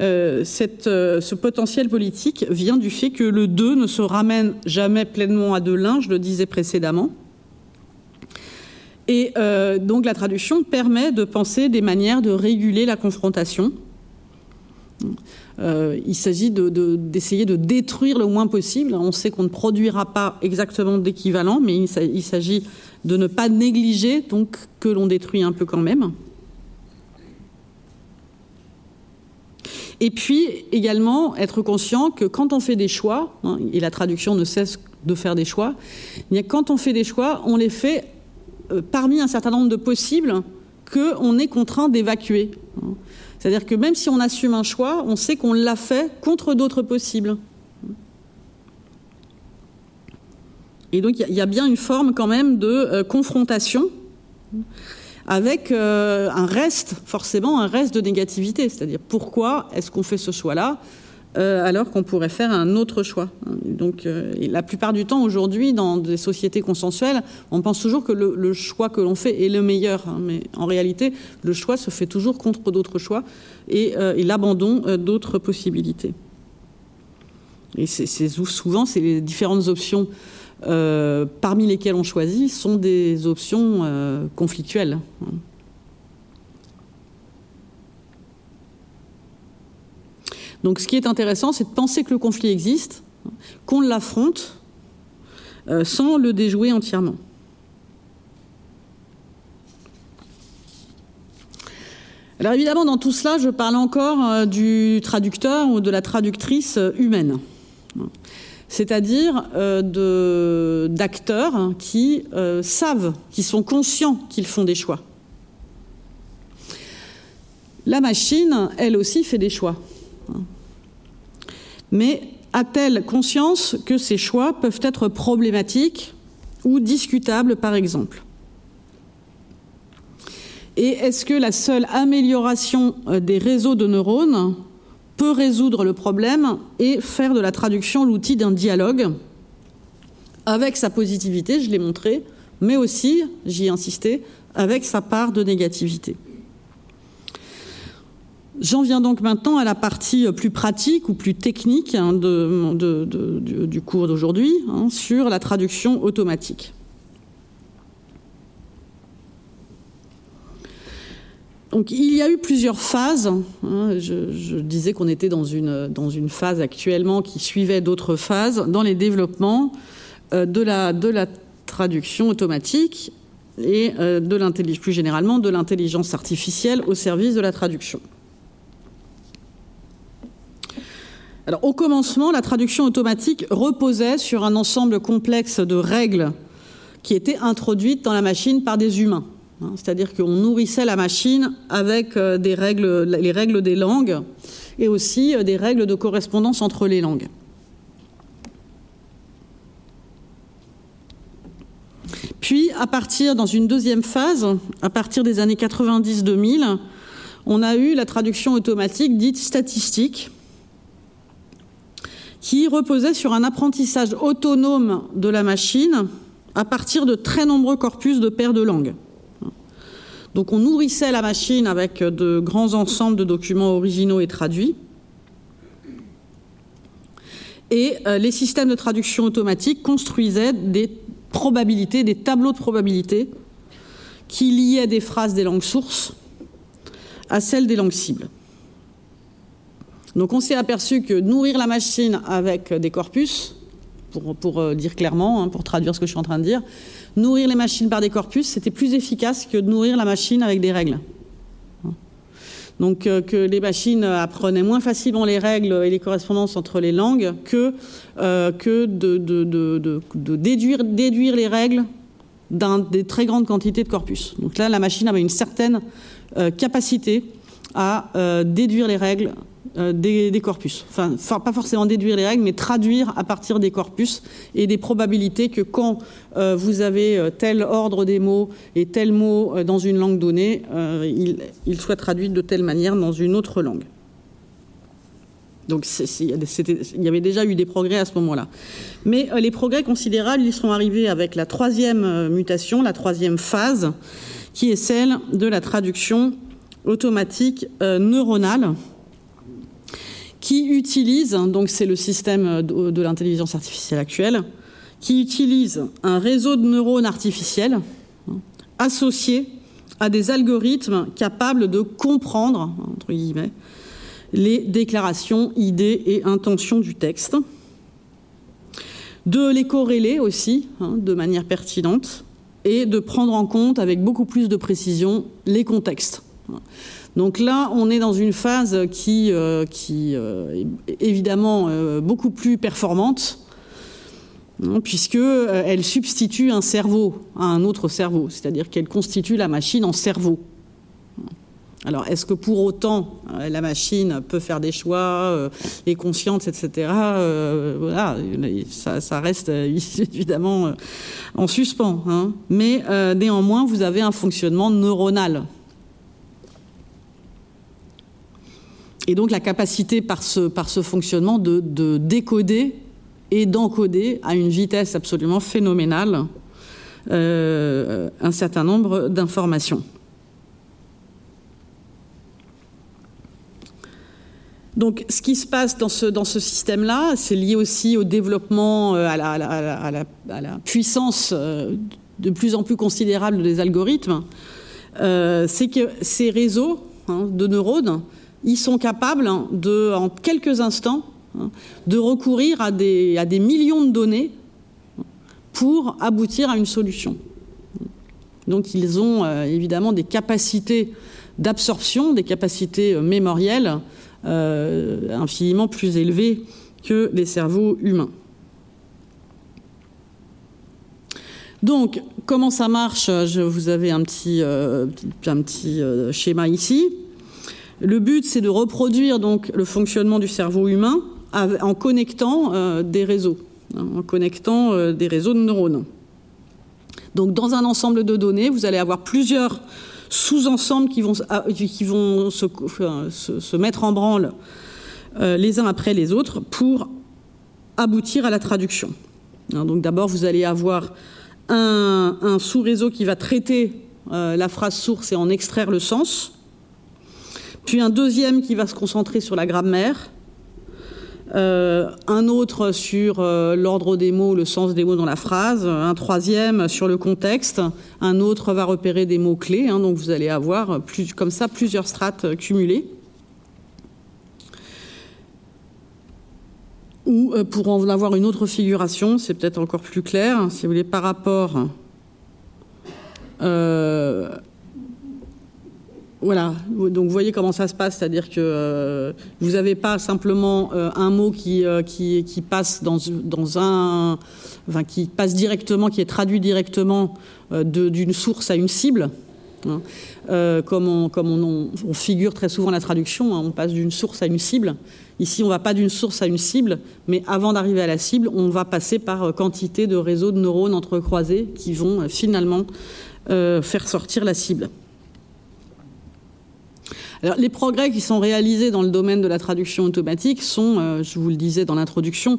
Speaker 3: Euh, euh, ce potentiel politique vient du fait que le deux ne se ramène jamais pleinement à de l'un, je le disais précédemment, et donc la traduction permet de penser des manières de réguler la confrontation. Euh, il s'agit d'essayer de, détruire le moins possible. On sait qu'on ne produira pas exactement d'équivalent, mais il s'agit de ne pas négliger, donc que l'on détruit un peu quand même. Et puis également être conscient que quand on fait des choix, hein, et la traduction ne cesse de faire des choix, quand on fait des choix, on les fait euh, parmi un certain nombre de possibles qu'on est contraint d'évacuer. C'est-à-dire que même si on assume un choix, on sait qu'on l'a fait contre d'autres possibles. Et donc il y, a bien une forme quand même de euh, confrontation avec euh, un reste, forcément un reste de négativité. C'est-à-dire pourquoi est-ce qu'on fait ce choix-là? Euh, alors qu'on pourrait faire un autre choix. Donc, euh, la plupart du temps, aujourd'hui, dans des sociétés consensuelles, on pense toujours que le, choix que l'on fait est le meilleur. Hein. mais en réalité, le choix se fait toujours contre d'autres choix et, euh, l'abandon d'autres possibilités. Et c'est souvent, ces différentes options parmi lesquelles on choisit sont des options conflictuelles. Hein. Donc ce qui est intéressant, c'est de penser que le conflit existe, qu'on l'affronte, euh, sans le déjouer entièrement. Alors évidemment, dans tout cela, je parle encore euh, du traducteur ou de la traductrice humaine. c'est-à-dire d'acteurs qui savent, qui sont conscients qu'ils font des choix. La machine, elle aussi, fait des choix. Mais a-t-elle conscience que ces choix peuvent être problématiques ou discutables, par exemple? Et est-ce que la seule amélioration euh, des réseaux de neurones peut résoudre le problème et faire de la traduction l'outil d'un dialogue? Avec sa positivité, je l'ai montré, mais aussi, j'y ai insisté, avec sa part de négativité J'en viens donc maintenant à la partie plus pratique ou plus technique hein, du, cours d'aujourd'hui hein, sur la traduction automatique. Il y a eu plusieurs phases. Hein, je, disais qu'on était dans une, phase actuellement qui suivait d'autres phases dans les développements euh, de, la, traduction automatique et euh, plus généralement de l'intelligence artificielle au service de la traduction. Alors, au commencement, la traduction automatique reposait sur un ensemble complexe de règles qui étaient introduites dans la machine par des humains. Hein, c'est-à-dire qu'on nourrissait la machine avec euh, les règles des langues et aussi euh, des règles de correspondance entre les langues. Puis, à partir, dans une deuxième phase, à partir des années 90-2000, on a eu la traduction automatique dite statistique, qui reposait sur un apprentissage autonome de la machine à partir de très nombreux corpus de paires de langues. Donc on nourrissait la machine avec de grands ensembles de documents originaux et traduits. Et euh, les systèmes de traduction automatique construisaient des probabilités, des tableaux de probabilités qui liaient des phrases des langues sources à celles des langues cibles. Donc on s'est aperçu que nourrir la machine avec des corpus, pour, euh, dire clairement, hein, pour traduire ce que je suis en train de dire, nourrir les machines par des corpus, c'était plus efficace que de nourrir la machine avec des règles. Donc euh, que les machines apprenaient moins facilement les règles et les correspondances entre les langues que, euh, que de, de, déduire, déduire, les règles dans des très grandes quantités de corpus. Donc là, la machine avait une certaine capacité à déduire les règles euh, des, corpus. Enfin, pas forcément déduire les règles, mais traduire à partir des corpus et des probabilités que quand euh, vous avez euh, tel ordre des mots et tel mot dans une langue donnée, il, soit traduit de telle manière dans une autre langue. Donc il y avait déjà eu des progrès à ce moment-là. Mais les progrès considérables, ils sont arrivés avec la troisième mutation, la troisième phase, qui est celle de la traduction automatique neuronale qui utilise, donc c'est le système de, l'intelligence artificielle actuelle, qui utilise un réseau de neurones artificiels hein, associés à des algorithmes capables de comprendre, entre guillemets, les déclarations, idées et intentions du texte, de les corréler aussi hein, de manière pertinente et de prendre en compte avec beaucoup plus de précision les contextes. Donc là, on est dans une phase qui, euh, euh, est évidemment euh, beaucoup plus performante, hein, puisqu'elle substitue un cerveau à un autre cerveau, c'est-à-dire qu'elle constitue la machine en cerveau. Alors, est-ce que pour autant la machine peut faire des choix, est consciente, etc. voilà, ça, reste évidemment en suspens. Hein. Mais néanmoins, vous avez un fonctionnement neuronal Et donc la capacité par ce, par ce fonctionnement de, décoder et d'encoder à une vitesse absolument phénoménale euh, un certain nombre d'informations. Donc, ce qui se passe dans ce, dans ce système-là, c'est lié aussi au développement, euh, à la, à la, puissance euh, de plus en plus considérable des algorithmes. c'est que ces réseaux hein, de neurones ils sont capables hein, de, en quelques instants, hein, de recourir à des, millions de données pour aboutir à une solution. Donc ils ont euh, évidemment des capacités d'absorption, des capacités euh, mémorielles euh, infiniment plus élevées que les cerveaux humains. Donc, comment ça marche? Je vous avez un petit, schéma ici. Le but, c'est de reproduire donc le fonctionnement du cerveau humain en connectant des réseaux, hein, en connectant des réseaux de neurones. Donc, dans un ensemble de données, vous allez avoir plusieurs sous-ensembles qui vont, qui vont se, mettre en branle euh, les uns après les autres pour aboutir à la traduction. Hein, donc d'abord, vous allez avoir un, sous-réseau qui va traiter euh, la phrase source et en extraire le sens, puis un deuxième qui va se concentrer sur la grammaire, euh, un autre sur euh, l'ordre des mots, le sens des mots dans la phrase, un troisième sur le contexte, un autre va repérer des mots clés, hein, donc vous allez avoir comme ça plusieurs strates cumulées. Ou euh, pour en avoir une autre figuration, c'est peut-être encore plus clair, si vous voulez, par rapport voilà, donc vous voyez comment ça se passe, c'est-à-dire que euh, vous n'avez pas simplement euh, un mot qui, euh, passe dans, un, enfin, qui passe directement, qui est traduit directement d'une source à une cible. Hein. comme, on, figure très souvent la traduction, hein, on passe d'une source à une cible. Ici, on ne va pas d'une source à une cible, mais avant d'arriver à la cible, on va passer par quantité de réseaux de neurones entrecroisés qui vont finalement faire sortir la cible les progrès qui sont réalisés dans le domaine de la traduction automatique sont, euh, je vous le disais dans l'introduction,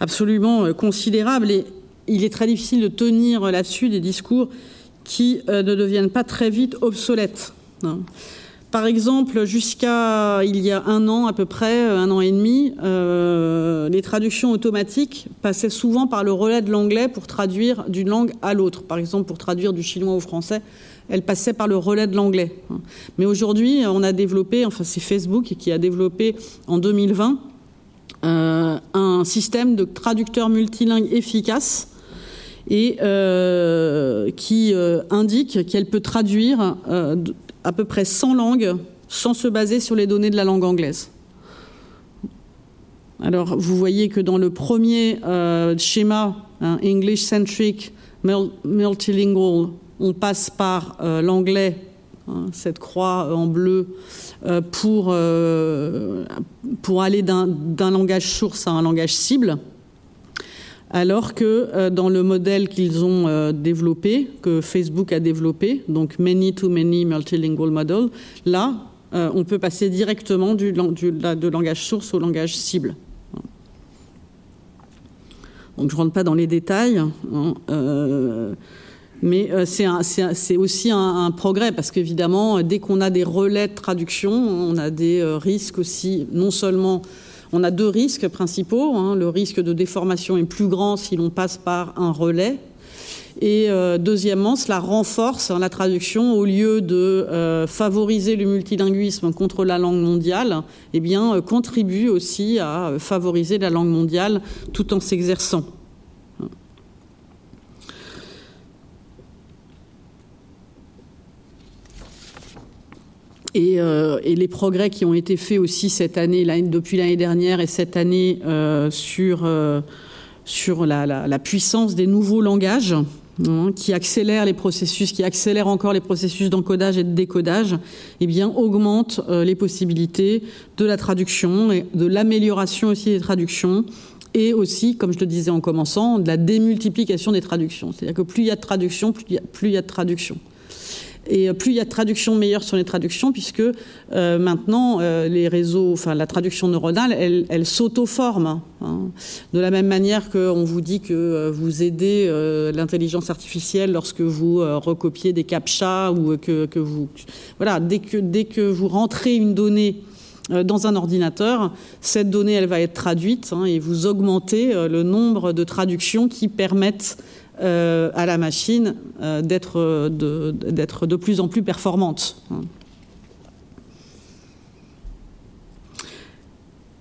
Speaker 3: absolument euh, considérables et il est très difficile de tenir là-dessus des discours qui euh, ne deviennent pas très vite obsolètes. Hein. Par exemple, jusqu'à il y a un an à peu près, un an et demi, les traductions automatiques passaient souvent par le relais de l'anglais pour traduire d'une langue à l'autre. Par exemple, pour traduire du chinois au français, elle passait par le relais de l'anglais. Mais aujourd'hui, on a développé, enfin c'est Facebook qui a développé en 2020 euh, un système de traducteur multilingue efficace et euh, qui euh, indique qu'elle peut traduire à peu près 100 langues sans se baser sur les données de la langue anglaise. Alors, vous voyez que dans le premier schéma, hein, English Centric Multilingual on passe par euh, l'anglais, hein, cette croix en bleu, euh, pour, euh, pour aller d'un langage source à un langage cible. Alors que dans le modèle qu'ils ont développé, que Facebook a développé, donc Many to Many Multilingual Model, là, on peut passer directement du, de langage source au langage cible. Donc je ne rentre pas dans les détails. Hein, mais euh, c'est aussi un, progrès parce qu'évidemment, dès qu'on a des relais de traduction, on a des euh, risques aussi, non seulement on a deux risques principaux. Hein. le risque de déformation est plus grand si l'on passe par un relais. Et euh, deuxièmement, cela renforce hein, la traduction au lieu de favoriser le multilinguisme contre la langue mondiale, eh bien, contribue aussi à favoriser la langue mondiale tout en s'exerçant. Euh, et, les progrès qui ont été faits aussi cette année, depuis l'année dernière et cette année euh, sur, euh, sur la, puissance des nouveaux langages hein, qui accélèrent les processus, qui encore les processus d'encodage et de décodage, eh bien, augmentent les possibilités de la traduction de l'amélioration aussi des traductions et aussi, comme je le disais en commençant, de la démultiplication des traductions. C'est-à-dire que plus il y a de traductions, plus il y a de traductions. Et euh, plus il y a de traductions meilleures sur les traductions, puisque euh, maintenant, euh, les réseaux, enfin la traduction neuronale, elle, elle s'auto-forme. Hein. De la même manière qu'on vous dit que vous aidez l'intelligence artificielle lorsque vous recopiez des captchas ou que, que, vous... Voilà, dès que, dès que vous rentrez une donnée dans un ordinateur, cette donnée, elle va être traduite hein, et vous augmentez le nombre de traductions qui permettent euh, à la machine euh, d'être de, plus en plus performante.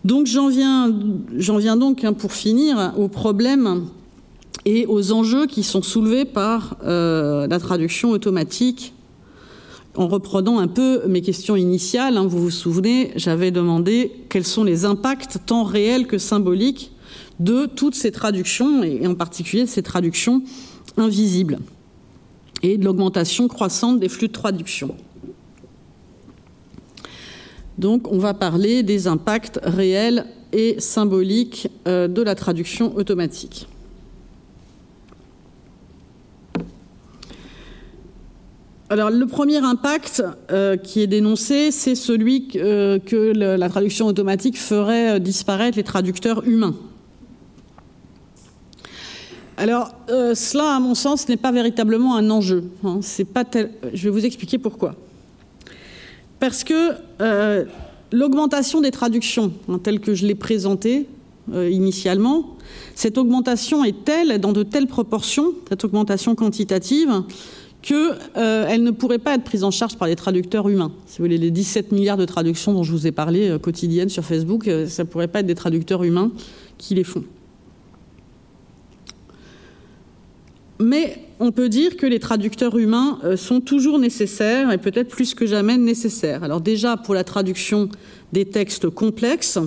Speaker 3: Donc j'en viens, viens, donc hein, pour finir aux problèmes et aux enjeux qui sont soulevés par euh, la traduction automatique. En reprenant un peu mes questions initiales, hein, vous vous souvenez, j'avais demandé quels sont les impacts tant réels que symboliques de toutes ces traductions, et en particulier ces traductions invisibles et de l'augmentation croissante des flux de traduction. Donc on va parler des impacts réels et symboliques euh, de la traduction automatique. Alors le premier impact euh, qui est dénoncé, c'est celui que, euh, que la traduction automatique ferait disparaître les traducteurs humains. Alors, euh, cela, à mon sens, n'est pas véritablement un enjeu. Hein. Je vais vous expliquer pourquoi. Parce que euh, l'augmentation des traductions, hein, telle que je l'ai présentée euh, initialement, cette augmentation est telle, dans de telles proportions, cette augmentation quantitative, qu'elle ne pourrait pas être prise en charge par les traducteurs humains. Si vous voulez, les 17 milliards de traductions dont je vous ai parlé quotidiennes sur Facebook, ça ne pourrait pas être des traducteurs humains qui les font. Mais on peut dire que les traducteurs humains euh, sont toujours nécessaires et peut-être plus que jamais nécessaires. Alors déjà pour la traduction des textes complexes,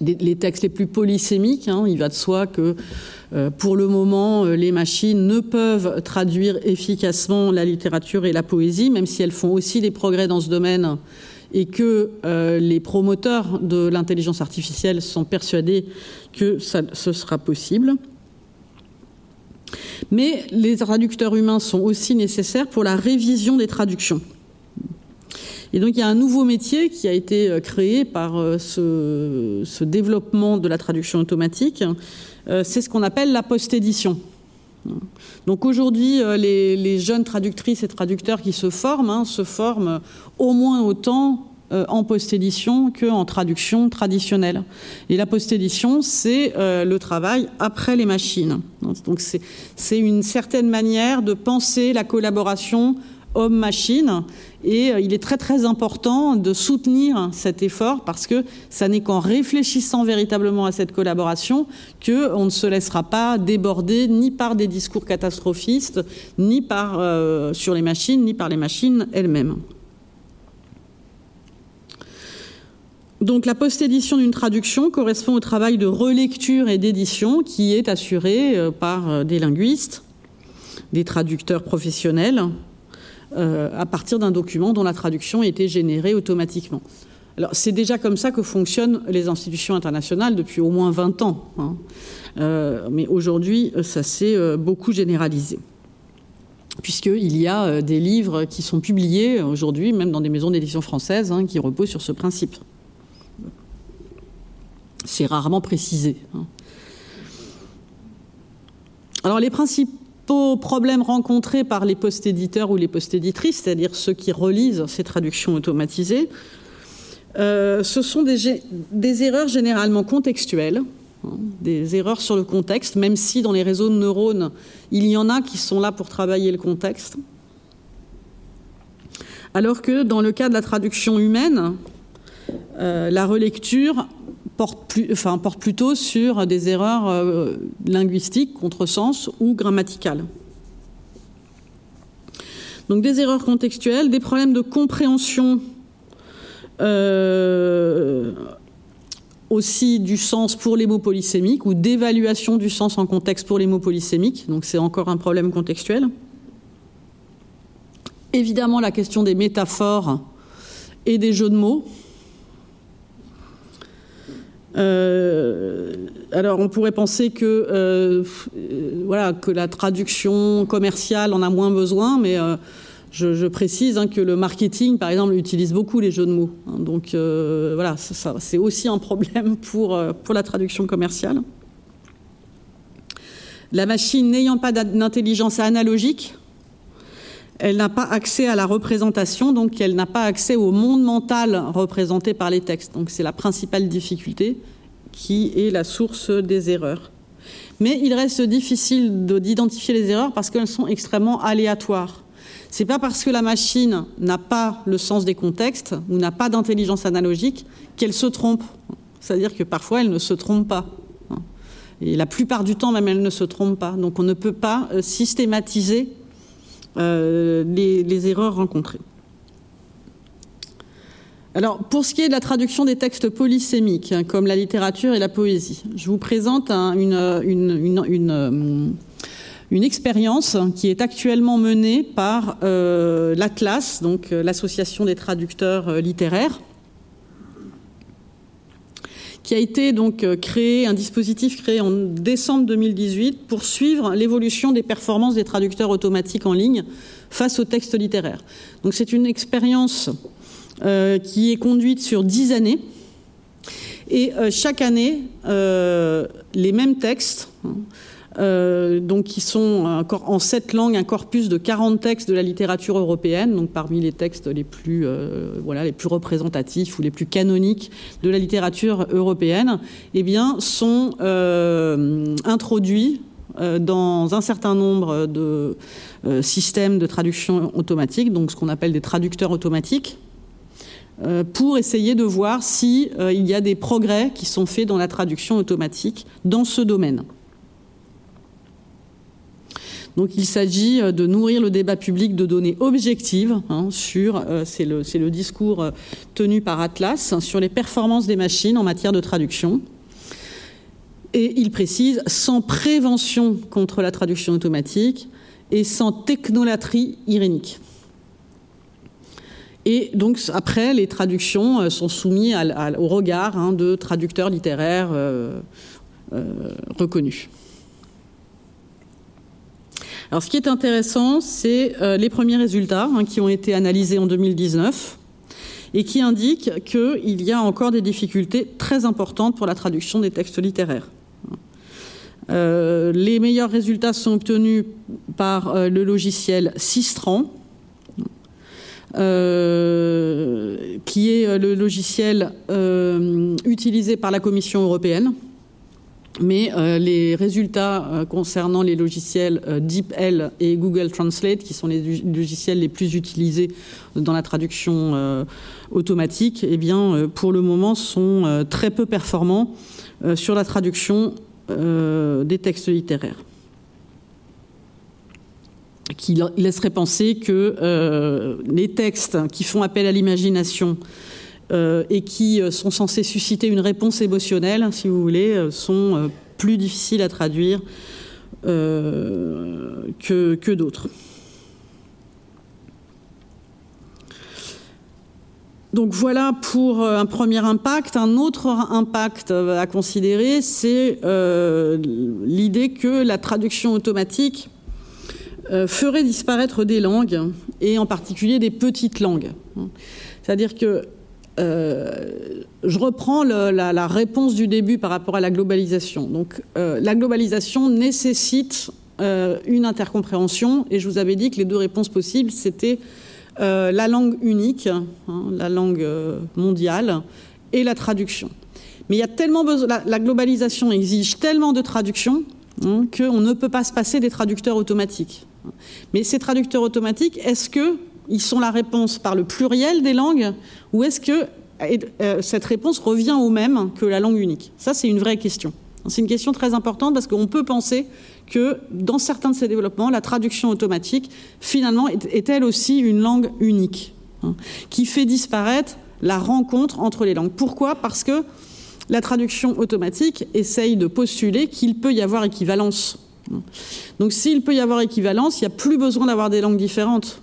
Speaker 3: les textes les plus polysémiques, hein, il va de soi que euh, pour le moment, euh, les machines ne peuvent traduire efficacement la littérature et la poésie, même si elles font aussi des progrès dans ce domaine et que les promoteurs de l'intelligence artificielle sont persuadés que ce sera possible. Mais les traducteurs humains sont aussi nécessaires pour la révision des traductions. Et donc il y a un nouveau métier qui a été euh, créé par euh, ce, développement de la traduction automatique, euh, c'est ce qu'on appelle la post-édition. Donc aujourd'hui, les, jeunes traductrices et traducteurs qui se forment hein, se forment au moins autant en post-édition qu'en traduction traditionnelle. Et la post-édition, c'est euh, le travail après les machines. Donc c'est une certaine manière de penser la collaboration homme-machine. Et euh, il est très très important de soutenir cet effort parce que ça n'est qu'en réfléchissant véritablement à cette collaboration qu'on ne se laissera pas déborder ni par des discours catastrophistes, ni par, sur les machines, ni par les machines elles-mêmes. Donc la post-édition d'une traduction correspond au travail de relecture et d'édition qui est assuré euh, par euh, des linguistes, des traducteurs professionnels, euh, à partir d'un document dont la traduction été générée automatiquement. Alors c'est déjà comme ça que fonctionnent les institutions internationales depuis au moins 20 ans. Hein. mais aujourd'hui, ça s'est beaucoup généralisé puisqu'il y a des livres qui sont publiés aujourd'hui, même dans des maisons d'édition françaises, hein, qui reposent sur ce principe. C'est rarement précisé. Hein. Alors les principaux problèmes rencontrés par les post-éditeurs ou les post-éditrices, c'est-à-dire ceux qui relisent ces traductions automatisées, euh, ce sont des, erreurs généralement contextuelles, hein, des erreurs sur le contexte, même si dans les réseaux de neurones, il y en a qui sont là pour travailler le contexte. Alors que dans le cas de la traduction humaine, euh, la relecture porte, plutôt sur des erreurs euh, linguistiques, contresens ou grammaticales. Donc des erreurs contextuelles, des problèmes de compréhension euh, aussi du sens pour les mots polysémiques ou d'évaluation du sens en contexte pour les mots polysémiques. Donc c'est encore un problème contextuel. Évidemment la question des métaphores et des jeux de mots. Euh, alors on pourrait penser que, euh, voilà, que la traduction commerciale en a moins besoin, mais euh, je, précise hein, que le marketing, par exemple, utilise beaucoup les jeux de mots. Hein. donc voilà, c'est aussi un problème pour, pour la traduction commerciale. La machine n'ayant pas d'intelligence analogique, elle n'a pas accès à la représentation, donc elle n'a pas accès au monde mental représenté par les textes. Donc c'est la principale difficulté qui est la source des erreurs. Mais il reste difficile d'identifier les erreurs parce qu'elles sont extrêmement aléatoires. C'est pas parce que la machine n'a pas le sens des contextes ou n'a pas d'intelligence analogique qu'elle se trompe. C'est-à-dire que parfois elle ne se trompe pas. Et la plupart du temps même elle ne se trompe pas. Donc on ne peut pas euh, systématiser euh, les, erreurs rencontrées. Alors, pour ce qui est de la traduction des textes polysémiques, hein, comme la littérature et la poésie, je vous présente une, une expérience qui est actuellement menée par l'Atlas, donc l'association des traducteurs littéraires, qui a été donc créé, un dispositif créé en décembre 2018 pour suivre l'évolution des performances des traducteurs automatiques en ligne face au texte littéraire. Donc c'est une expérience euh, qui est conduite sur dix années. Et euh, chaque année, euh, les mêmes textes, hein, donc qui sont encore en sept langues, un corpus de 40 textes de la littérature européenne, donc parmi les textes les plus, voilà, les plus représentatifs ou les plus canoniques de la littérature européenne, eh bien, sont introduits dans un certain nombre de systèmes de traduction automatique, donc ce qu'on appelle des traducteurs automatiques, euh, pour essayer de voir s'il euh, y a des progrès qui sont faits dans la traduction automatique dans ce domaine. Donc il s'agit euh, de nourrir le débat public de données objectives hein, sur, c'est le, discours tenu par Atlas, hein, sur les performances des machines en matière de traduction. Et il précise, sans prévention contre la traduction automatique et sans technolatrie irénique. Et donc après, les traductions euh, sont soumises au regard hein, de traducteurs littéraires euh, euh, reconnus. Ce qui est intéressant, c'est les premiers résultats hein, qui ont été analysés en 2019 et qui indiquent qu'il y a encore des difficultés très importantes pour la traduction des textes littéraires. les meilleurs résultats sont obtenus par le logiciel Sistran, euh, qui est euh, le logiciel euh, utilisé par la Commission européenne. Mais les résultats concernant les logiciels DeepL et Google Translate, qui sont les logiciels les plus utilisés dans la traduction automatique, eh bien, pour le moment, sont très peu performants sur la traduction des textes littéraires. Qui laisserait penser que euh, les textes qui font appel à l'imagination euh, et qui euh, sont censés susciter une réponse émotionnelle, si vous voulez, sont plus difficiles à traduire que, d'autres. Donc voilà pour un premier impact. Un autre impact à considérer, c'est l'idée que la traduction automatique euh, ferait disparaître des langues, et en particulier des petites langues. C'est-à-dire que euh, je reprends la, réponse du début par rapport à la globalisation. Donc, euh, la globalisation nécessite une intercompréhension, et je vous avais dit que les deux réponses possibles, c'était la langue unique, hein, la langue mondiale, et la traduction. Mais il y a tellement besoin, la, globalisation exige tellement de traduction hein, qu'on ne peut pas se passer des traducteurs automatiques. Mais ces traducteurs automatiques, est-ce qu'ils sont la réponse par le pluriel des langues ou est-ce que euh, cette réponse revient au même que la langue unique? Ça, c'est une vraie question. C'est une question très importante parce qu'on peut penser que dans certains de ces développements, la traduction automatique, finalement, est, elle aussi une langue unique, hein, qui fait disparaître la rencontre entre les langues. Pourquoi? Parce que la traduction automatique essaye de postuler qu'il peut y avoir équivalence donc s'il peut y avoir équivalence, il n'y a plus besoin d'avoir des langues différentes.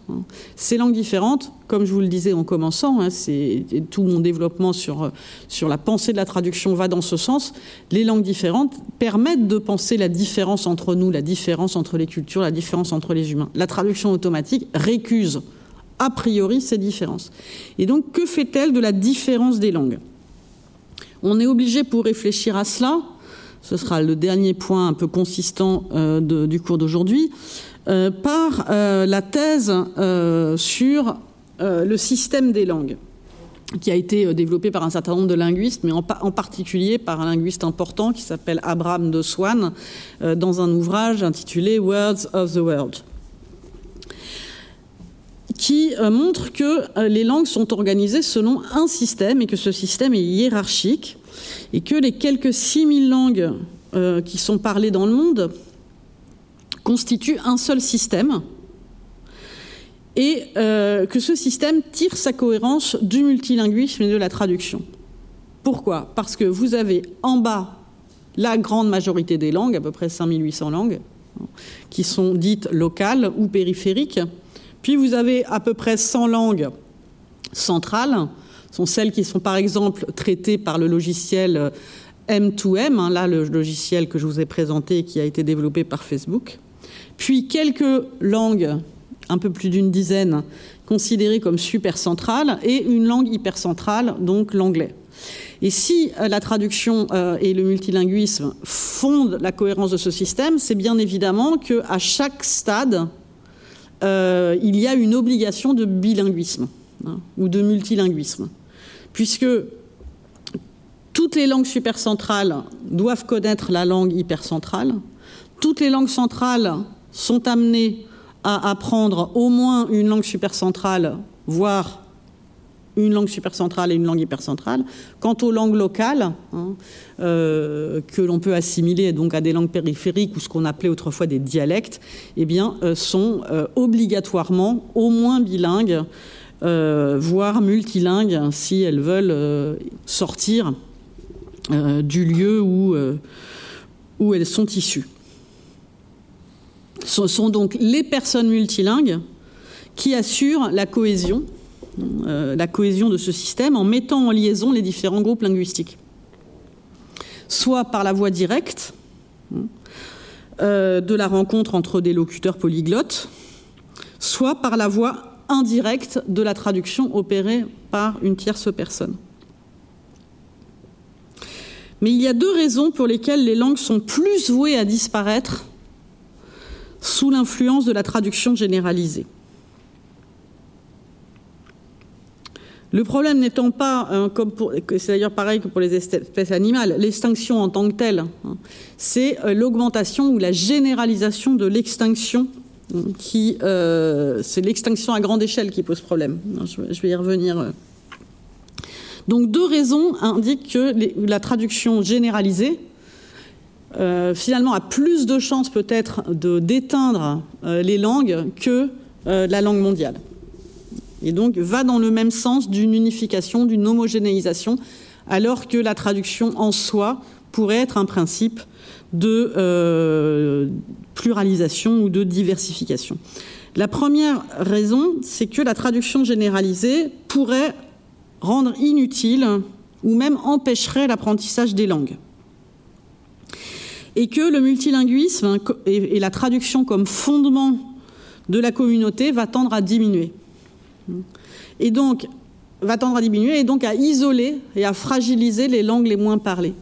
Speaker 3: Ces langues différentes, comme je vous le disais en commençant, hein, c'est tout mon développement sur, sur la pensée de la traduction va dans ce sens. Les langues différentes permettent de penser la différence entre nous, la différence entre les cultures, la différence entre les humains. La traduction automatique récuse a priori ces différences. Et donc que fait-elle de la différence des langues? On est obligé pour réfléchir à cela ce sera le dernier point un peu consistant euh, du cours d'aujourd'hui, euh, par euh, la thèse sur le système des langues qui a été développé par un certain nombre de linguistes, mais en, particulier par un linguiste important qui s'appelle Abraham de Swan, dans un ouvrage intitulé Words of the World qui montre que les langues sont organisées selon un système et que ce système est hiérarchique et que les quelques 6000 langues euh, qui sont parlées dans le monde constituent un seul système et euh, que ce système tire sa cohérence du multilinguisme et de la traduction. Pourquoi? Parce que vous avez en bas la grande majorité des langues, à peu près 5800 langues, qui sont dites locales ou périphériques. Puis vous avez à peu près 100 langues centrales, sont celles qui sont par exemple traitées par le logiciel M2M, hein, là le logiciel que je vous ai présenté qui a été développé par Facebook. Puis quelques langues, un peu plus d'une dizaine, considérées comme super centrales, et une langue hypercentrale, donc l'anglais. Et si euh, la traduction euh, et le multilinguisme fondent la cohérence de ce système, c'est bien évidemment qu'à chaque stade, euh, il y a une obligation de bilinguisme hein, ou de multilinguisme, puisque toutes les langues supercentrales doivent connaître la langue hypercentrale, toutes les langues centrales sont amenées à apprendre au moins une langue supercentrale, voire une langue supercentrale et une langue hypercentrale. Quant aux langues locales, hein, euh, que l'on peut assimiler donc à des langues périphériques ou ce qu'on appelait autrefois des dialectes, eh bien, euh, sont euh, obligatoirement au moins bilingues, voire multilingues, si elles veulent sortir du lieu où, où elles sont issues. Ce sont donc les personnes multilingues qui assurent la cohésion euh, la cohésion de ce système en mettant en liaison les différents groupes linguistiques. Soit par la voie directe euh, de la rencontre entre des locuteurs polyglottes, soit par la voie indirecte de la traduction opérée par une tierce personne. Mais il y a deux raisons pour lesquelles les langues sont plus vouées à disparaître sous l'influence de la traduction généralisée. Le problème n'étant pas, hein, comme c'est d'ailleurs pareil que pour les espèces animales, l'extinction en tant que telle, hein, c'est euh, l'augmentation ou la généralisation de l'extinction euh, c'est l'extinction à grande échelle qui pose problème. Je vais y revenir. Euh. Donc deux raisons indiquent que la traduction généralisée, finalement, a plus de chances peut-être de d'éteindre les langues que la langue mondiale et donc va dans le même sens d'une unification, d'une homogénéisation, alors que la traduction en soi pourrait être un principe de euh, pluralisation ou de diversification. La première raison, c'est que la traduction généralisée pourrait rendre inutile ou même empêcherait l'apprentissage des langues. Et que le multilinguisme et la traduction comme fondement de la communauté va tendre à diminuer et donc va tendre à diminuer et donc à isoler et à fragiliser les langues les moins parlées.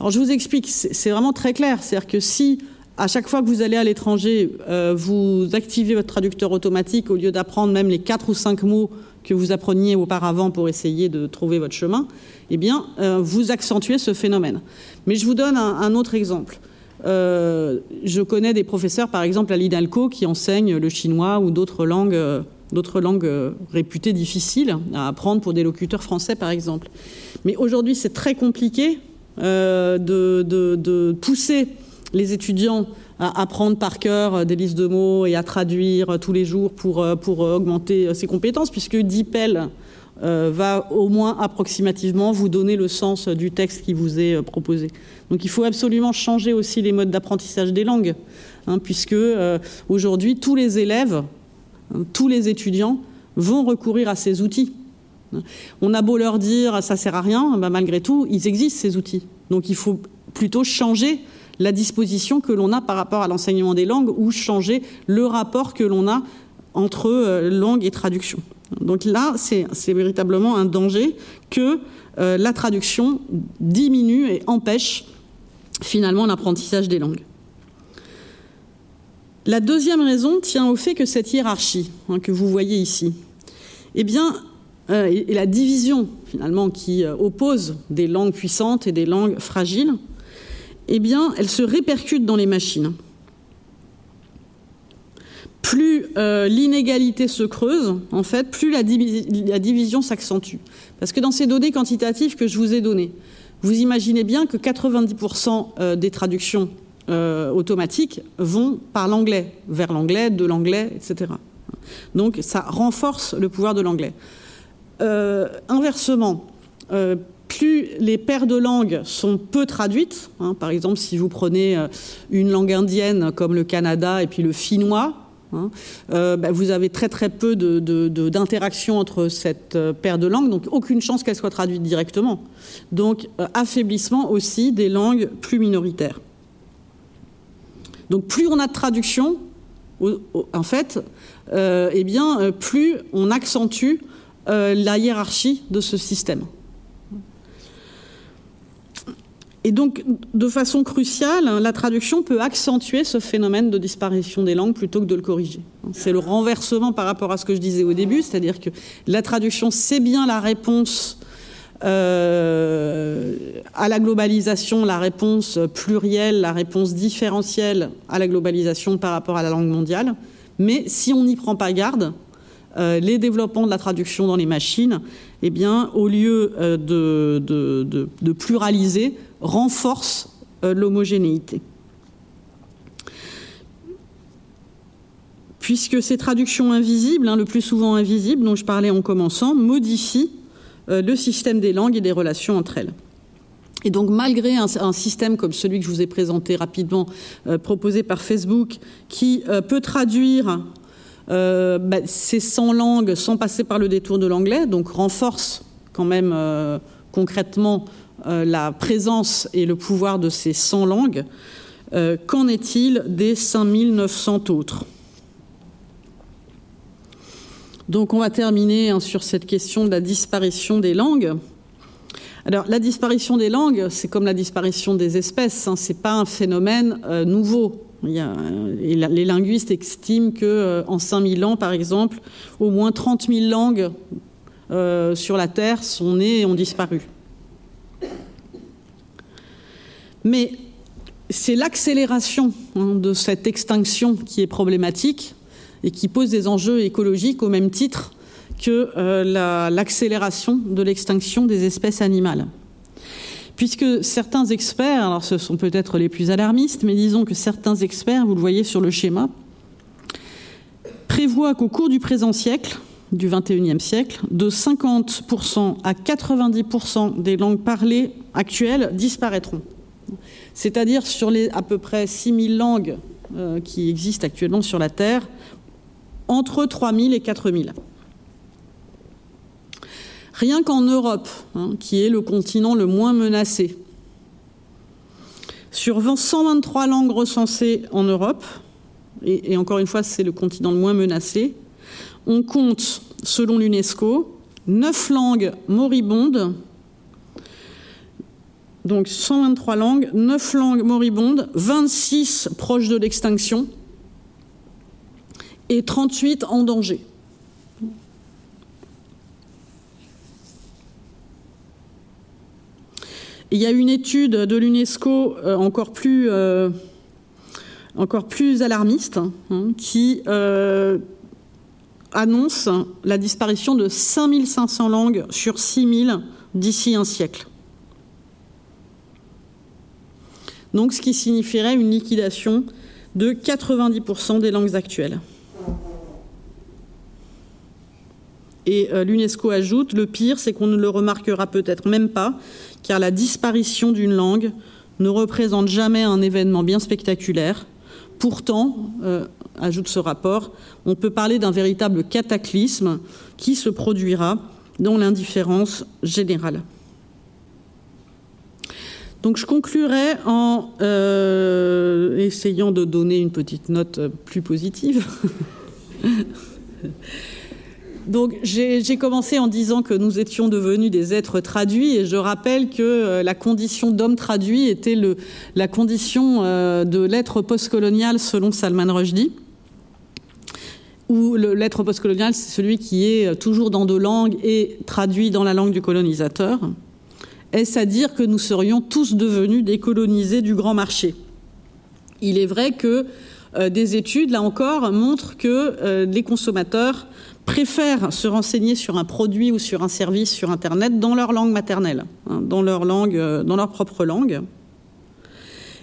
Speaker 3: Alors je vous explique, c'est vraiment très clair, c'est-à-dire que si à chaque fois que vous allez à l'étranger, euh, vous activez votre traducteur automatique au lieu d'apprendre même les quatre ou cinq mots que vous appreniez auparavant pour essayer de trouver votre chemin, eh bien, euh, vous accentuez ce phénomène. Mais je vous donne un, autre exemple. Euh, je connais des professeurs, par exemple à l'IDALCO, qui enseignent le chinois ou d'autres langues d'autres langues réputées difficiles à apprendre pour des locuteurs français, par exemple. Mais aujourd'hui, c'est très compliqué euh, de, pousser les étudiants à apprendre par cœur des listes de mots et à traduire tous les jours pour, euh, pour augmenter ses compétences, puisque DeepL va au moins approximativement vous donner le sens du texte qui vous est proposé. Donc il faut absolument changer aussi les modes d'apprentissage des langues, hein, puisque aujourd'hui tous les élèves tous les étudiants vont recourir à ces outils. On a beau leur dire ça sert à rien, bah, malgré tout, ils existent ces outils. Donc il faut plutôt changer la disposition que l'on a par rapport à l'enseignement des langues ou changer le rapport que l'on a entre euh, langue et traduction. Donc là, c'est véritablement un danger que euh, la traduction diminue et empêche finalement l'apprentissage des langues. La deuxième raison tient au fait que cette hiérarchie hein, que vous voyez ici, eh bien, euh, et la division finalement qui euh, oppose des langues puissantes et des langues fragiles, eh bien, elle se répercute dans les machines. Plus euh, l'inégalité se creuse, en fait, plus la, division s'accentue. Parce que dans ces données quantitatives que je vous ai données, vous imaginez bien que 90% des traductions automatiques vont par l'anglais, vers l'anglais, de l'anglais, etc. Donc ça renforce le pouvoir de l'anglais. Euh, inversement, euh, plus les paires de langues sont peu traduites, hein, par exemple si vous prenez euh, une langue indienne comme le Canada et puis le finnois, hein, bah, vous avez très très peu d'interaction de, de, entre cette paire de langues, donc aucune chance qu'elle soit traduite directement. Donc affaiblissement aussi des langues plus minoritaires. Donc plus on a de traduction, en fait, eh bien, plus on accentue euh, la hiérarchie de ce système. Et donc, de façon cruciale, la traduction peut accentuer ce phénomène de disparition des langues plutôt que de le corriger. C'est le renversement par rapport à ce que je disais au début, c'est-à-dire que la traduction, c'est bien la réponse euh, à la globalisation, la réponse plurielle, la réponse différentielle à la globalisation par rapport à la langue mondiale. Mais si on n'y prend pas garde, euh, les développements de la traduction dans les machines, eh bien, au lieu euh, de, pluraliser, renforcent euh, l'homogénéité. Puisque ces traductions invisibles, hein, le plus souvent invisibles, dont je parlais en commençant, modifient le système des langues et des relations entre elles. Et donc, malgré un, système comme celui que je vous ai présenté rapidement, proposé par Facebook, qui peut traduire euh, bah, ces 100 langues sans passer par le détour de l'anglais, donc renforce quand même euh, concrètement euh, la présence et le pouvoir de ces 100 langues, qu'en est-il des 5900 autres? Donc on va terminer hein, sur cette question de la disparition des langues. Alors la disparition des langues, c'est comme la disparition des espèces, hein, c'est pas un phénomène nouveau. Les linguistes estiment que euh, en 5000 ans, par exemple, au moins 30 000 langues euh, sur la Terre sont nées et ont disparu. Mais c'est l'accélération hein, de cette extinction qui est problématique et qui pose des enjeux écologiques au même titre que euh, l'accélération la, de l'extinction des espèces animales. Puisque certains experts, alors ce sont peut-être les plus alarmistes, mais disons que certains experts, vous le voyez sur le schéma, prévoient qu'au cours du présent siècle, du XXIe siècle, de 50% à 90% des langues parlées actuelles disparaîtront. C'est-à-dire sur les à peu près 6000 langues euh, qui existent actuellement sur la Terre, entre 3000 et 4000. Rien qu'en Europe, hein, qui est le continent le moins menacé, sur 123 langues recensées en Europe, et, encore une fois c'est le continent le moins menacé, on compte, selon l'UNESCO, 9 langues moribondes, donc 123 langues, 9 langues moribondes, 26 proches de l'extinction, et 38 en danger. Il y a une étude de l'UNESCO euh, encore plus euh, encore plus alarmiste hein, qui euh, annonce la disparition de 5500 langues sur 6000 d'ici un siècle. Donc ce qui signifierait une liquidation de 90% des langues actuelles. Et euh, l'UNESCO ajoute, le pire, c'est qu'on ne le remarquera peut-être même pas, car la disparition d'une langue ne représente jamais un événement bien spectaculaire. Pourtant, euh, ajoute ce rapport, on peut parler d'un véritable cataclysme qui se produira dans l'indifférence générale. Donc je conclurai en euh, essayant de donner une petite note plus positive. Donc j'ai commencé en disant que nous étions devenus des êtres traduits et je rappelle que euh, la condition d'homme traduit était le, la condition euh, de l'être postcolonial selon Salman Rushdie. Où l'être postcolonial, c'est celui qui est toujours dans deux langues et traduit dans la langue du colonisateur. Est-ce à dire que nous serions tous devenus décolonisés du grand marché? Il est vrai que euh, des études, là encore, montrent que euh, les consommateurs préfèrent se renseigner sur un produit ou sur un service sur Internet dans leur langue maternelle, hein, dans leur langue, euh, dans leur propre langue.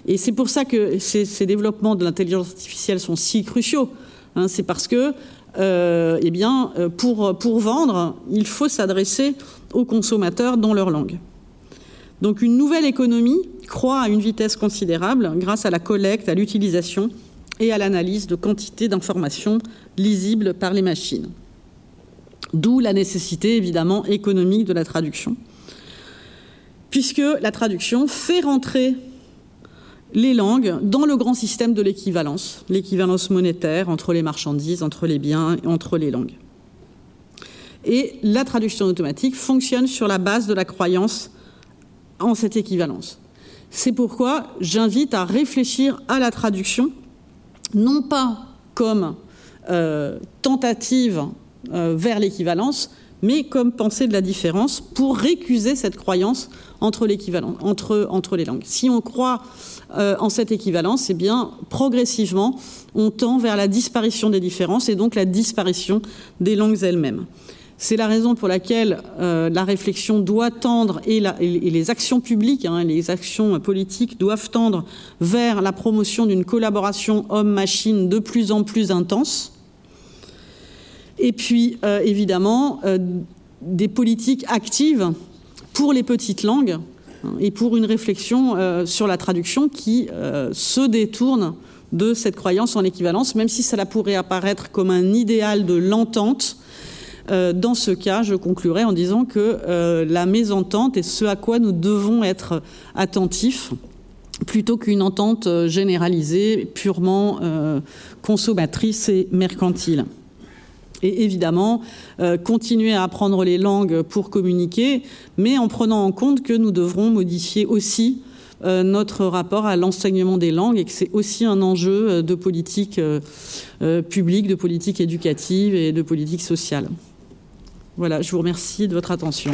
Speaker 3: Et c'est pour ça que ces, développements de l'intelligence artificielle sont si cruciaux. Hein, c'est parce que, euh, eh bien, pour, pour vendre, il faut s'adresser aux consommateurs dans leur langue. Donc une nouvelle économie croît à une vitesse considérable grâce à la collecte, à l'utilisation et à l'analyse de quantités d'informations lisibles par les machines. D'où la nécessité évidemment économique de la traduction, puisque la traduction fait rentrer les langues dans le grand système de l'équivalence, l'équivalence monétaire entre les marchandises, entre les biens et entre les langues. Et la traduction automatique fonctionne sur la base de la croyance en cette équivalence. C'est pourquoi j'invite à réfléchir à la traduction, non pas comme euh, tentative vers l'équivalence, mais comme pensée de la différence pour récuser cette croyance entre, entre, entre les langues. Si on croit euh, en cette équivalence, eh bien, progressivement, on tend vers la disparition des différences et donc la disparition des langues elles-mêmes. C'est la raison pour laquelle euh, la réflexion doit tendre et, les actions publiques, hein, les actions politiques doivent tendre vers la promotion d'une collaboration homme-machine de plus en plus intense. Et puis, euh, évidemment, des politiques actives pour les petites langues hein, et pour une réflexion euh, sur la traduction qui euh, se détourne de cette croyance en équivalence, même si cela pourrait apparaître comme un idéal de l'entente. Euh, dans ce cas, je conclurai en disant que la mésentente est ce à quoi nous devons être attentifs plutôt qu'une entente généralisée, purement consommatrice et mercantile et évidemment euh, continuer à apprendre les langues pour communiquer, mais en prenant en compte que nous devrons modifier aussi euh, notre rapport à l'enseignement des langues et que c'est aussi un enjeu euh, de politique publique, de politique éducative et de politique sociale. Voilà, je vous remercie de votre attention.